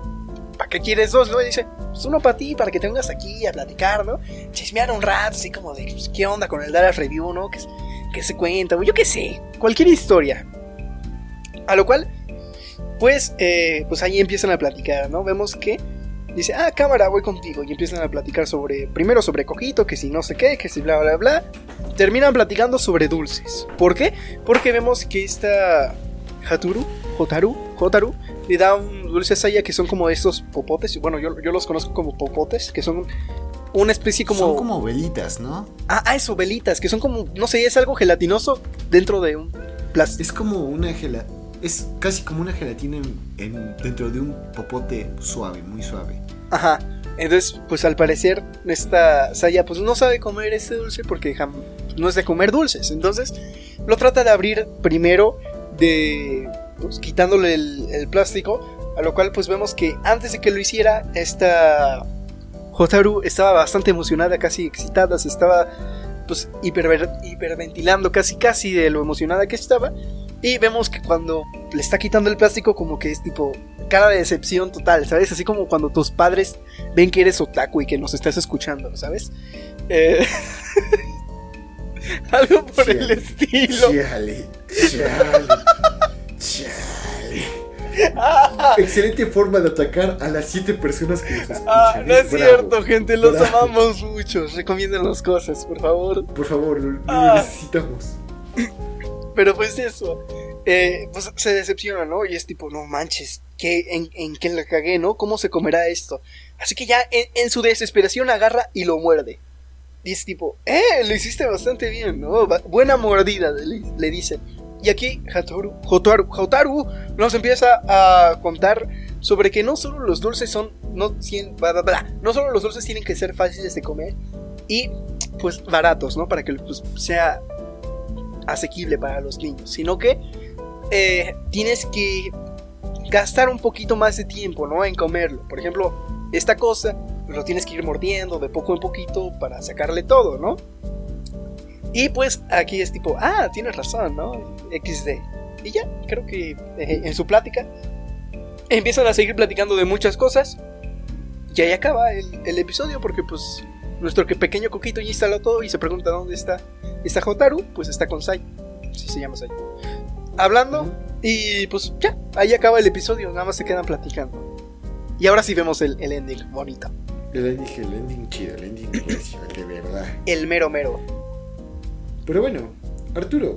¿para qué quieres dos? ¿No? Y dice, pues uno para ti, para que te vengas aquí a platicar, ¿no? Chismear un rato, así como de, pues, ¿qué onda con el Dallas Review, ¿no? Que, que se cuenta, o yo qué sé, cualquier historia. A lo cual, pues, eh, pues ahí empiezan a platicar, ¿no? Vemos que dice, ah, cámara, voy contigo. Y empiezan a platicar sobre, primero sobre Cojito, que si no sé qué, que si bla, bla, bla. Terminan platicando sobre dulces. ¿Por qué? Porque vemos que esta Haturu, Hotaru, Hotaru, le da un dulce Saya que son como estos popotes. Bueno, yo, yo los conozco como popotes, que son una especie como... Son como velitas, ¿no? Ah, ah, eso, velitas, que son como, no sé, es algo gelatinoso dentro de un plástico. Es como una gela... Es casi como una gelatina en, en- dentro de un popote suave, muy suave. Ajá. Entonces, pues al parecer, esta Saya pues no sabe comer ese dulce porque no es de comer dulces. Entonces, lo trata de abrir primero de... Pues, quitándole el, el plástico. A lo cual pues vemos que antes de que lo hiciera, esta Hotaru estaba bastante emocionada, casi excitada, se estaba pues hiperver- hiperventilando casi casi de lo emocionada que estaba. Y vemos que cuando le está quitando el plástico como que es tipo cara de decepción total, ¿sabes? Así como cuando tus padres ven que eres otaku y que nos estás escuchando, ¿sabes? Eh, Algo por el estilo. Chale, chale, chale. Excelente forma de atacar a las siete personas que nos escuchan. Ah, no es Bravo. cierto, gente, los Bravo. amamos mucho. Recomienden las cosas, por favor. Por favor, lo, lo Ah. necesitamos. Pero pues eso, eh, pues se decepciona, ¿no? Y es tipo, no manches, ¿qué, en, ¿en qué la cagué, no? ¿Cómo se comerá esto? Así que ya en, en su desesperación agarra y lo muerde. Y es tipo, eh, lo hiciste bastante bien, ¿no? Buena mordida, le, le dice. Y aquí Hatoru, nos empieza a contar sobre que no solo los dulces son, no, bla, bla, bla, no solo los dulces tienen que ser fáciles de comer y pues baratos, ¿no? Para que pues, sea asequible para los niños, sino que eh, tienes que gastar un poquito más de tiempo, ¿no? En comerlo. Por ejemplo, esta cosa lo tienes que ir mordiendo de poco en poquito para sacarle todo, ¿no? Y pues aquí es tipo, ah, tienes razón, ¿no? XD. Y ya, creo que eh, en su plática empiezan a seguir platicando de muchas cosas. Y ahí acaba el, el episodio porque pues nuestro que pequeño coquito ya instaló todo y se pregunta dónde está Está Hotaru, pues está con Sai. Sí se llama Sai. Hablando y pues ya, ahí acaba el episodio, nada más se quedan platicando. Y ahora sí vemos el, el ending bonito. El ending, el ending chido, el ending de verdad. El mero mero. Pero bueno, Arturo,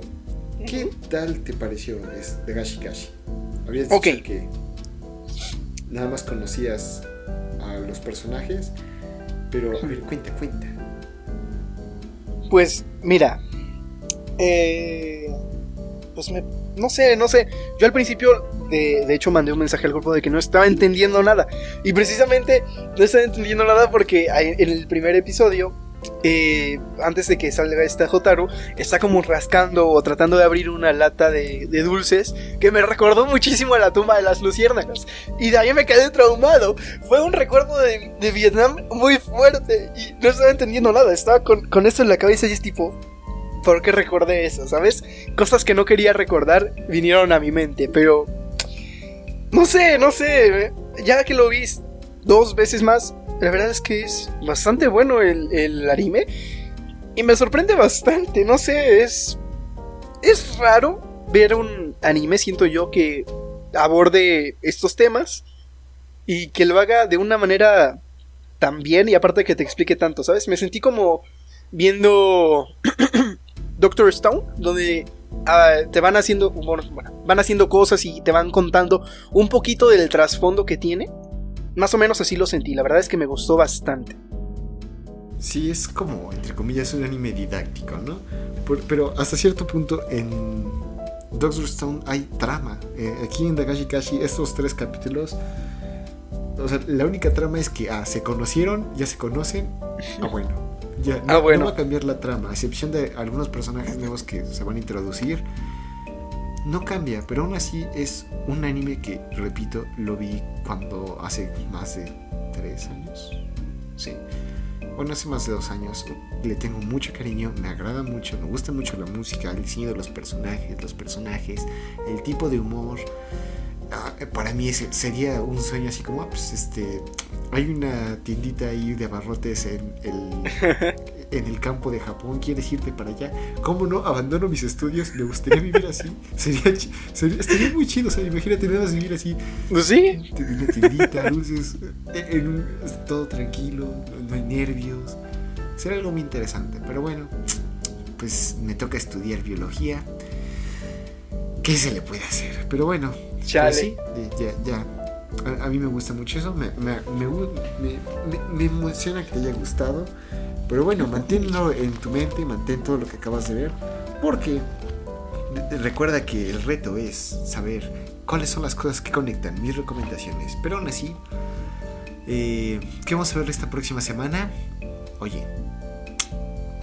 ¿qué tal te pareció es de Gashi Gashi? Habías dicho que nada más conocías a los personajes, pero a ver, cuenta, cuenta. Pues mira, eh, pues me, no sé, no sé. Yo al principio, de, de hecho, mandé un mensaje al grupo de que no estaba entendiendo nada. Y precisamente no estaba entendiendo nada porque en el primer episodio, eh, antes de que salga esta Jotaru, está como rascando o tratando de abrir una lata de, dulces que me recordó muchísimo a la tumba de las luciérnagas. Y de ahí me quedé traumado. Fue un recuerdo de, de Vietnam muy fuerte y no estaba entendiendo nada. Estaba con, con esto en la cabeza y es tipo, ¿por qué recordé eso? ¿Sabes? Cosas que no quería recordar vinieron a mi mente, pero... No sé, no sé. eh, Ya que lo vi dos veces más, la verdad es que es bastante bueno el, el anime. Y me sorprende bastante, no sé, es... Es raro ver un anime, siento yo, que aborde estos temas y que lo haga de una manera tan bien y aparte que te explique tanto, ¿sabes? Me sentí como viendo Doctor Stone, donde ah, te van haciendo, bueno, van haciendo cosas y te van contando un poquito del trasfondo que tiene. Más o menos así lo sentí, la verdad es que me gustó bastante. Sí, es como, entre comillas, un anime didáctico, ¿no? Por- pero hasta cierto punto en Doctor Stone hay trama. Eh, aquí en Dagashi Kashi, estos tres capítulos, o sea, la única trama es que, ah, se conocieron, ya se conocen, ah, bueno. Ya, no, Ah, bueno. no va a cambiar la trama, a excepción de algunos personajes nuevos que se van a introducir. No cambia, pero aún así es un anime que, repito, lo vi cuando hace más de tres años. Sí. Bueno, hace más de dos años. Le tengo mucho cariño, me agrada mucho, me gusta mucho la música, el diseño de los personajes, los personajes, el tipo de humor. Ah, para mí ese sería un sueño así como, ah, pues este, hay una tiendita ahí de abarrotes en el, en el campo de Japón, ¿quieres irte para allá? ¿Cómo no? Abandono mis estudios, me gustaría vivir así. Sería, sería, estaría muy chido, o sea, imagínate nada más vivir así, Pues sí, una tiendita, dulces, en- en un- todo tranquilo, no- hay nervios. Será algo muy interesante, pero bueno, pues me toca estudiar biología. ¿Qué se le puede hacer? Pero bueno, pues sí, ya, ya. A, a mí me gusta mucho eso, me, me- me- me emociona que te haya gustado. Pero bueno, manténlo en tu mente, mantén todo lo que acabas de ver. Porque recuerda que el reto es saber cuáles son las cosas que conectan mis recomendaciones. Pero aún así, eh, ¿qué vamos a ver esta próxima semana? Oye,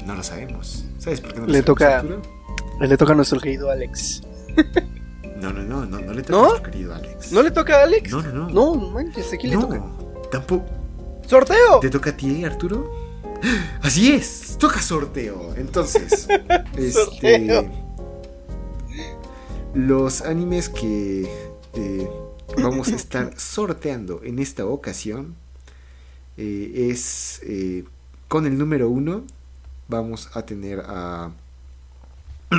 no lo sabemos. ¿Sabes por qué no lo Le toca- le toca a nuestro querido Alex. No, no, no, no, no le toca ¿No? a nuestro querido Alex. ¿No le toca a Alex? No, no, no. No, no manches, ¿a quién le No, toca? tampoco. ¡Sorteo! ¿Te toca a ti, Arturo? Así es, toca sorteo. Entonces, este, Sorteo. los animes que eh, vamos a estar sorteando en esta ocasión eh, es eh, con el número uno. Vamos a tener a.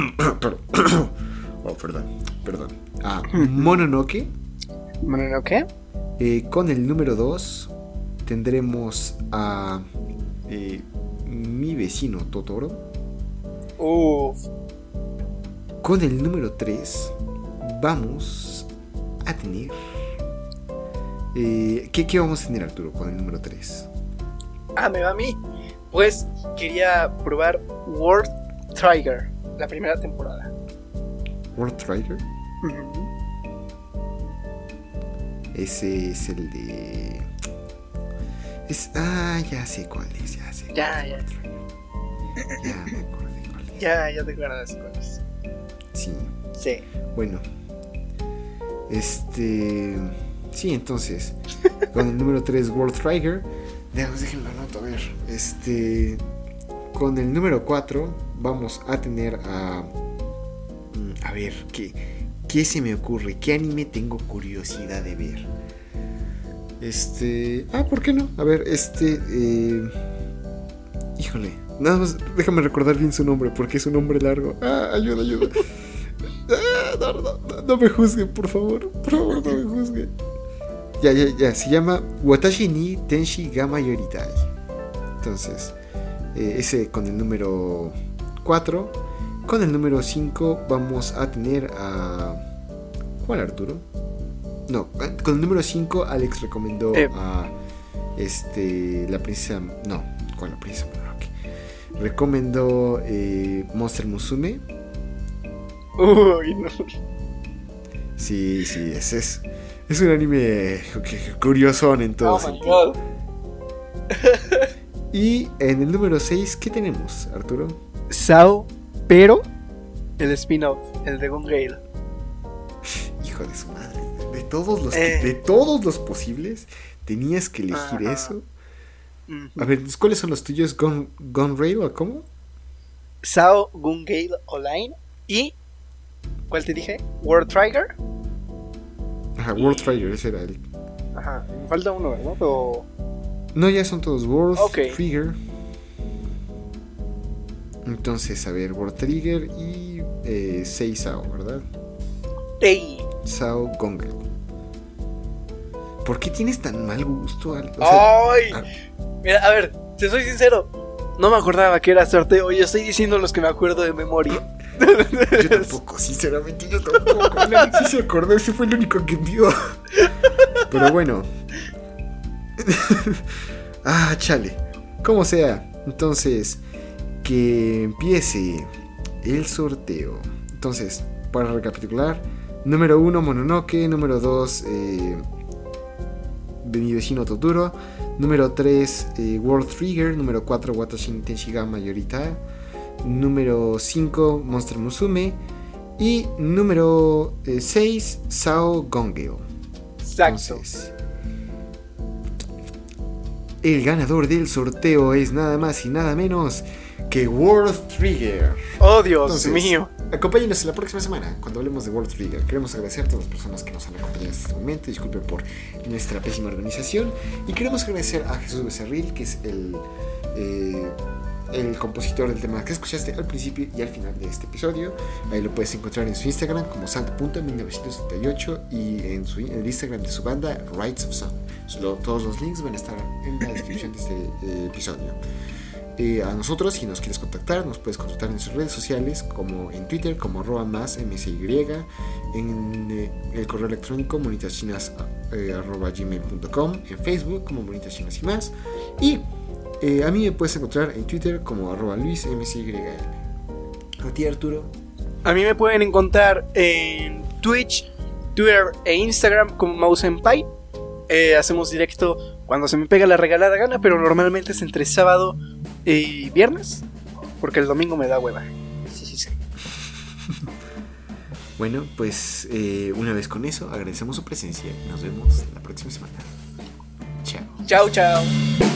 oh, perdón, perdón. A Mononoke. Eh, con el número 2 tendremos a eh, mi vecino Totoro. Uf. Con el número 3 vamos a tener... eh, ¿qué, ¿Qué vamos a tener Arturo con el número 3? Ah, me va a mí. Pues quería probar World Trigger, la primera temporada. World. Ujú. Ese es el de... Es, ah, ya sé cuál es, ya sé. Ya, ya. Ya me acordé cuál es. Ya, ya te acuerdas cuál es. Sí. Sí. Bueno. Este. Sí, entonces. Con el número 3, World Trigger. Déjenme déjenme lo anoto, a ver. Este. Con el número 4, vamos a tener a. mm, A ver, ¿qué, ¿qué se me ocurre? ¿Qué anime tengo curiosidad de ver? Este. Ah, ¿por qué no? A ver, este. eh, Híjole. Nada más, déjame recordar bien su nombre, porque es un nombre largo. Ah, ayuda, ayuda. Ah, no, no, no, me juzguen, por favor. Por favor, no me juzguen. Ya, ya, ya. Se llama Watashi ni Tenshi Gama Yoritai. Entonces, eh, ese con el número 4. Con el número 5 vamos a tener a... ¿Cuál Arturo? No, con el número 5 Alex recomendó Eh. a este la princesa no, ¿cuál la princesa Mononoke? Recomendó eh, Monster Musume. Uy, no. Sí, sí, ese es es un anime cu- curiosón en todo Oh my sentido. god. Y en el número 6, ¿qué tenemos, Arturo? Sao, pero el spin-off, el de Gale. Hijo de su madre. De todos los, que- Eh. de todos los posibles, tenías que elegir Ajá. eso. A ver, ¿cuáles son los tuyos? ¿Gun, Gun Rail o cómo? Sao, Gun Gale Online y. ¿Cuál te dije? World Trigger. Ajá, World Trigger, ese era el. Ajá, me falta uno, ¿verdad? O... No, ya son todos World Ok. Trigger. Entonces, a ver, World Trigger y 6 Sao, ¿verdad? ¡Ey! Sao Gongel. ¿Por qué tienes tan mal gusto? Al, o sea, ¡Ay! Mira, a ver, te soy sincero. No me acordaba que era sorteo. Yo estoy diciendo los que me acuerdo de memoria. yo tampoco, sinceramente, yo tampoco. El Alexis se acordó, ese fue el único que vio. Pero bueno. ah, chale. Como sea. Entonces, que empiece el sorteo. Entonces, para recapitular: número 1, Mononoke. Número 2, eh, mi vecino Totoro. Número 3, eh, World Trigger. Número 4, Watashi Tenshiga Mayorita. Número 5, Monster Musume. Y número 6, Sao Gongeo. Exacto. Entonces, el ganador del sorteo es nada más y nada menos que World Trigger. Oh, Dios Entonces, mío. Acompáñenos la próxima semana cuando hablemos de World Trigger. Queremos agradecer a todas las personas que nos han acompañado hasta este momento. Disculpen por nuestra pésima organización. Y queremos agradecer a Jesús Becerril, que es el, eh, el compositor del tema que escuchaste al principio y al final de este episodio. Ahí lo puedes encontrar en su Instagram como sant.1978 y en, su, en el Instagram de su banda Rights of Sound. Solo- todos los links van a estar en la descripción de este eh, episodio. Eh, a nosotros, si nos quieres contactar, nos puedes contactar en nuestras redes sociales, como en Twitter, como arroba más msy, en eh, el correo electrónico monitachinas eh, arroba gmail.com, en Facebook como monitas chinas y más, y eh, a mí me puedes encontrar en Twitter como arroba luis msy. A ti Arturo, A mí me pueden encontrar en Twitch, Twitter e Instagram como Mouse en Pie. Eh, hacemos directo cuando se me pega la regalada gana, pero normalmente es entre sábado y viernes, porque el domingo me da hueva. Sí, sí, sí. bueno, pues eh, una vez con eso agradecemos su presencia nos vemos la próxima semana. Chao. Chao, chao.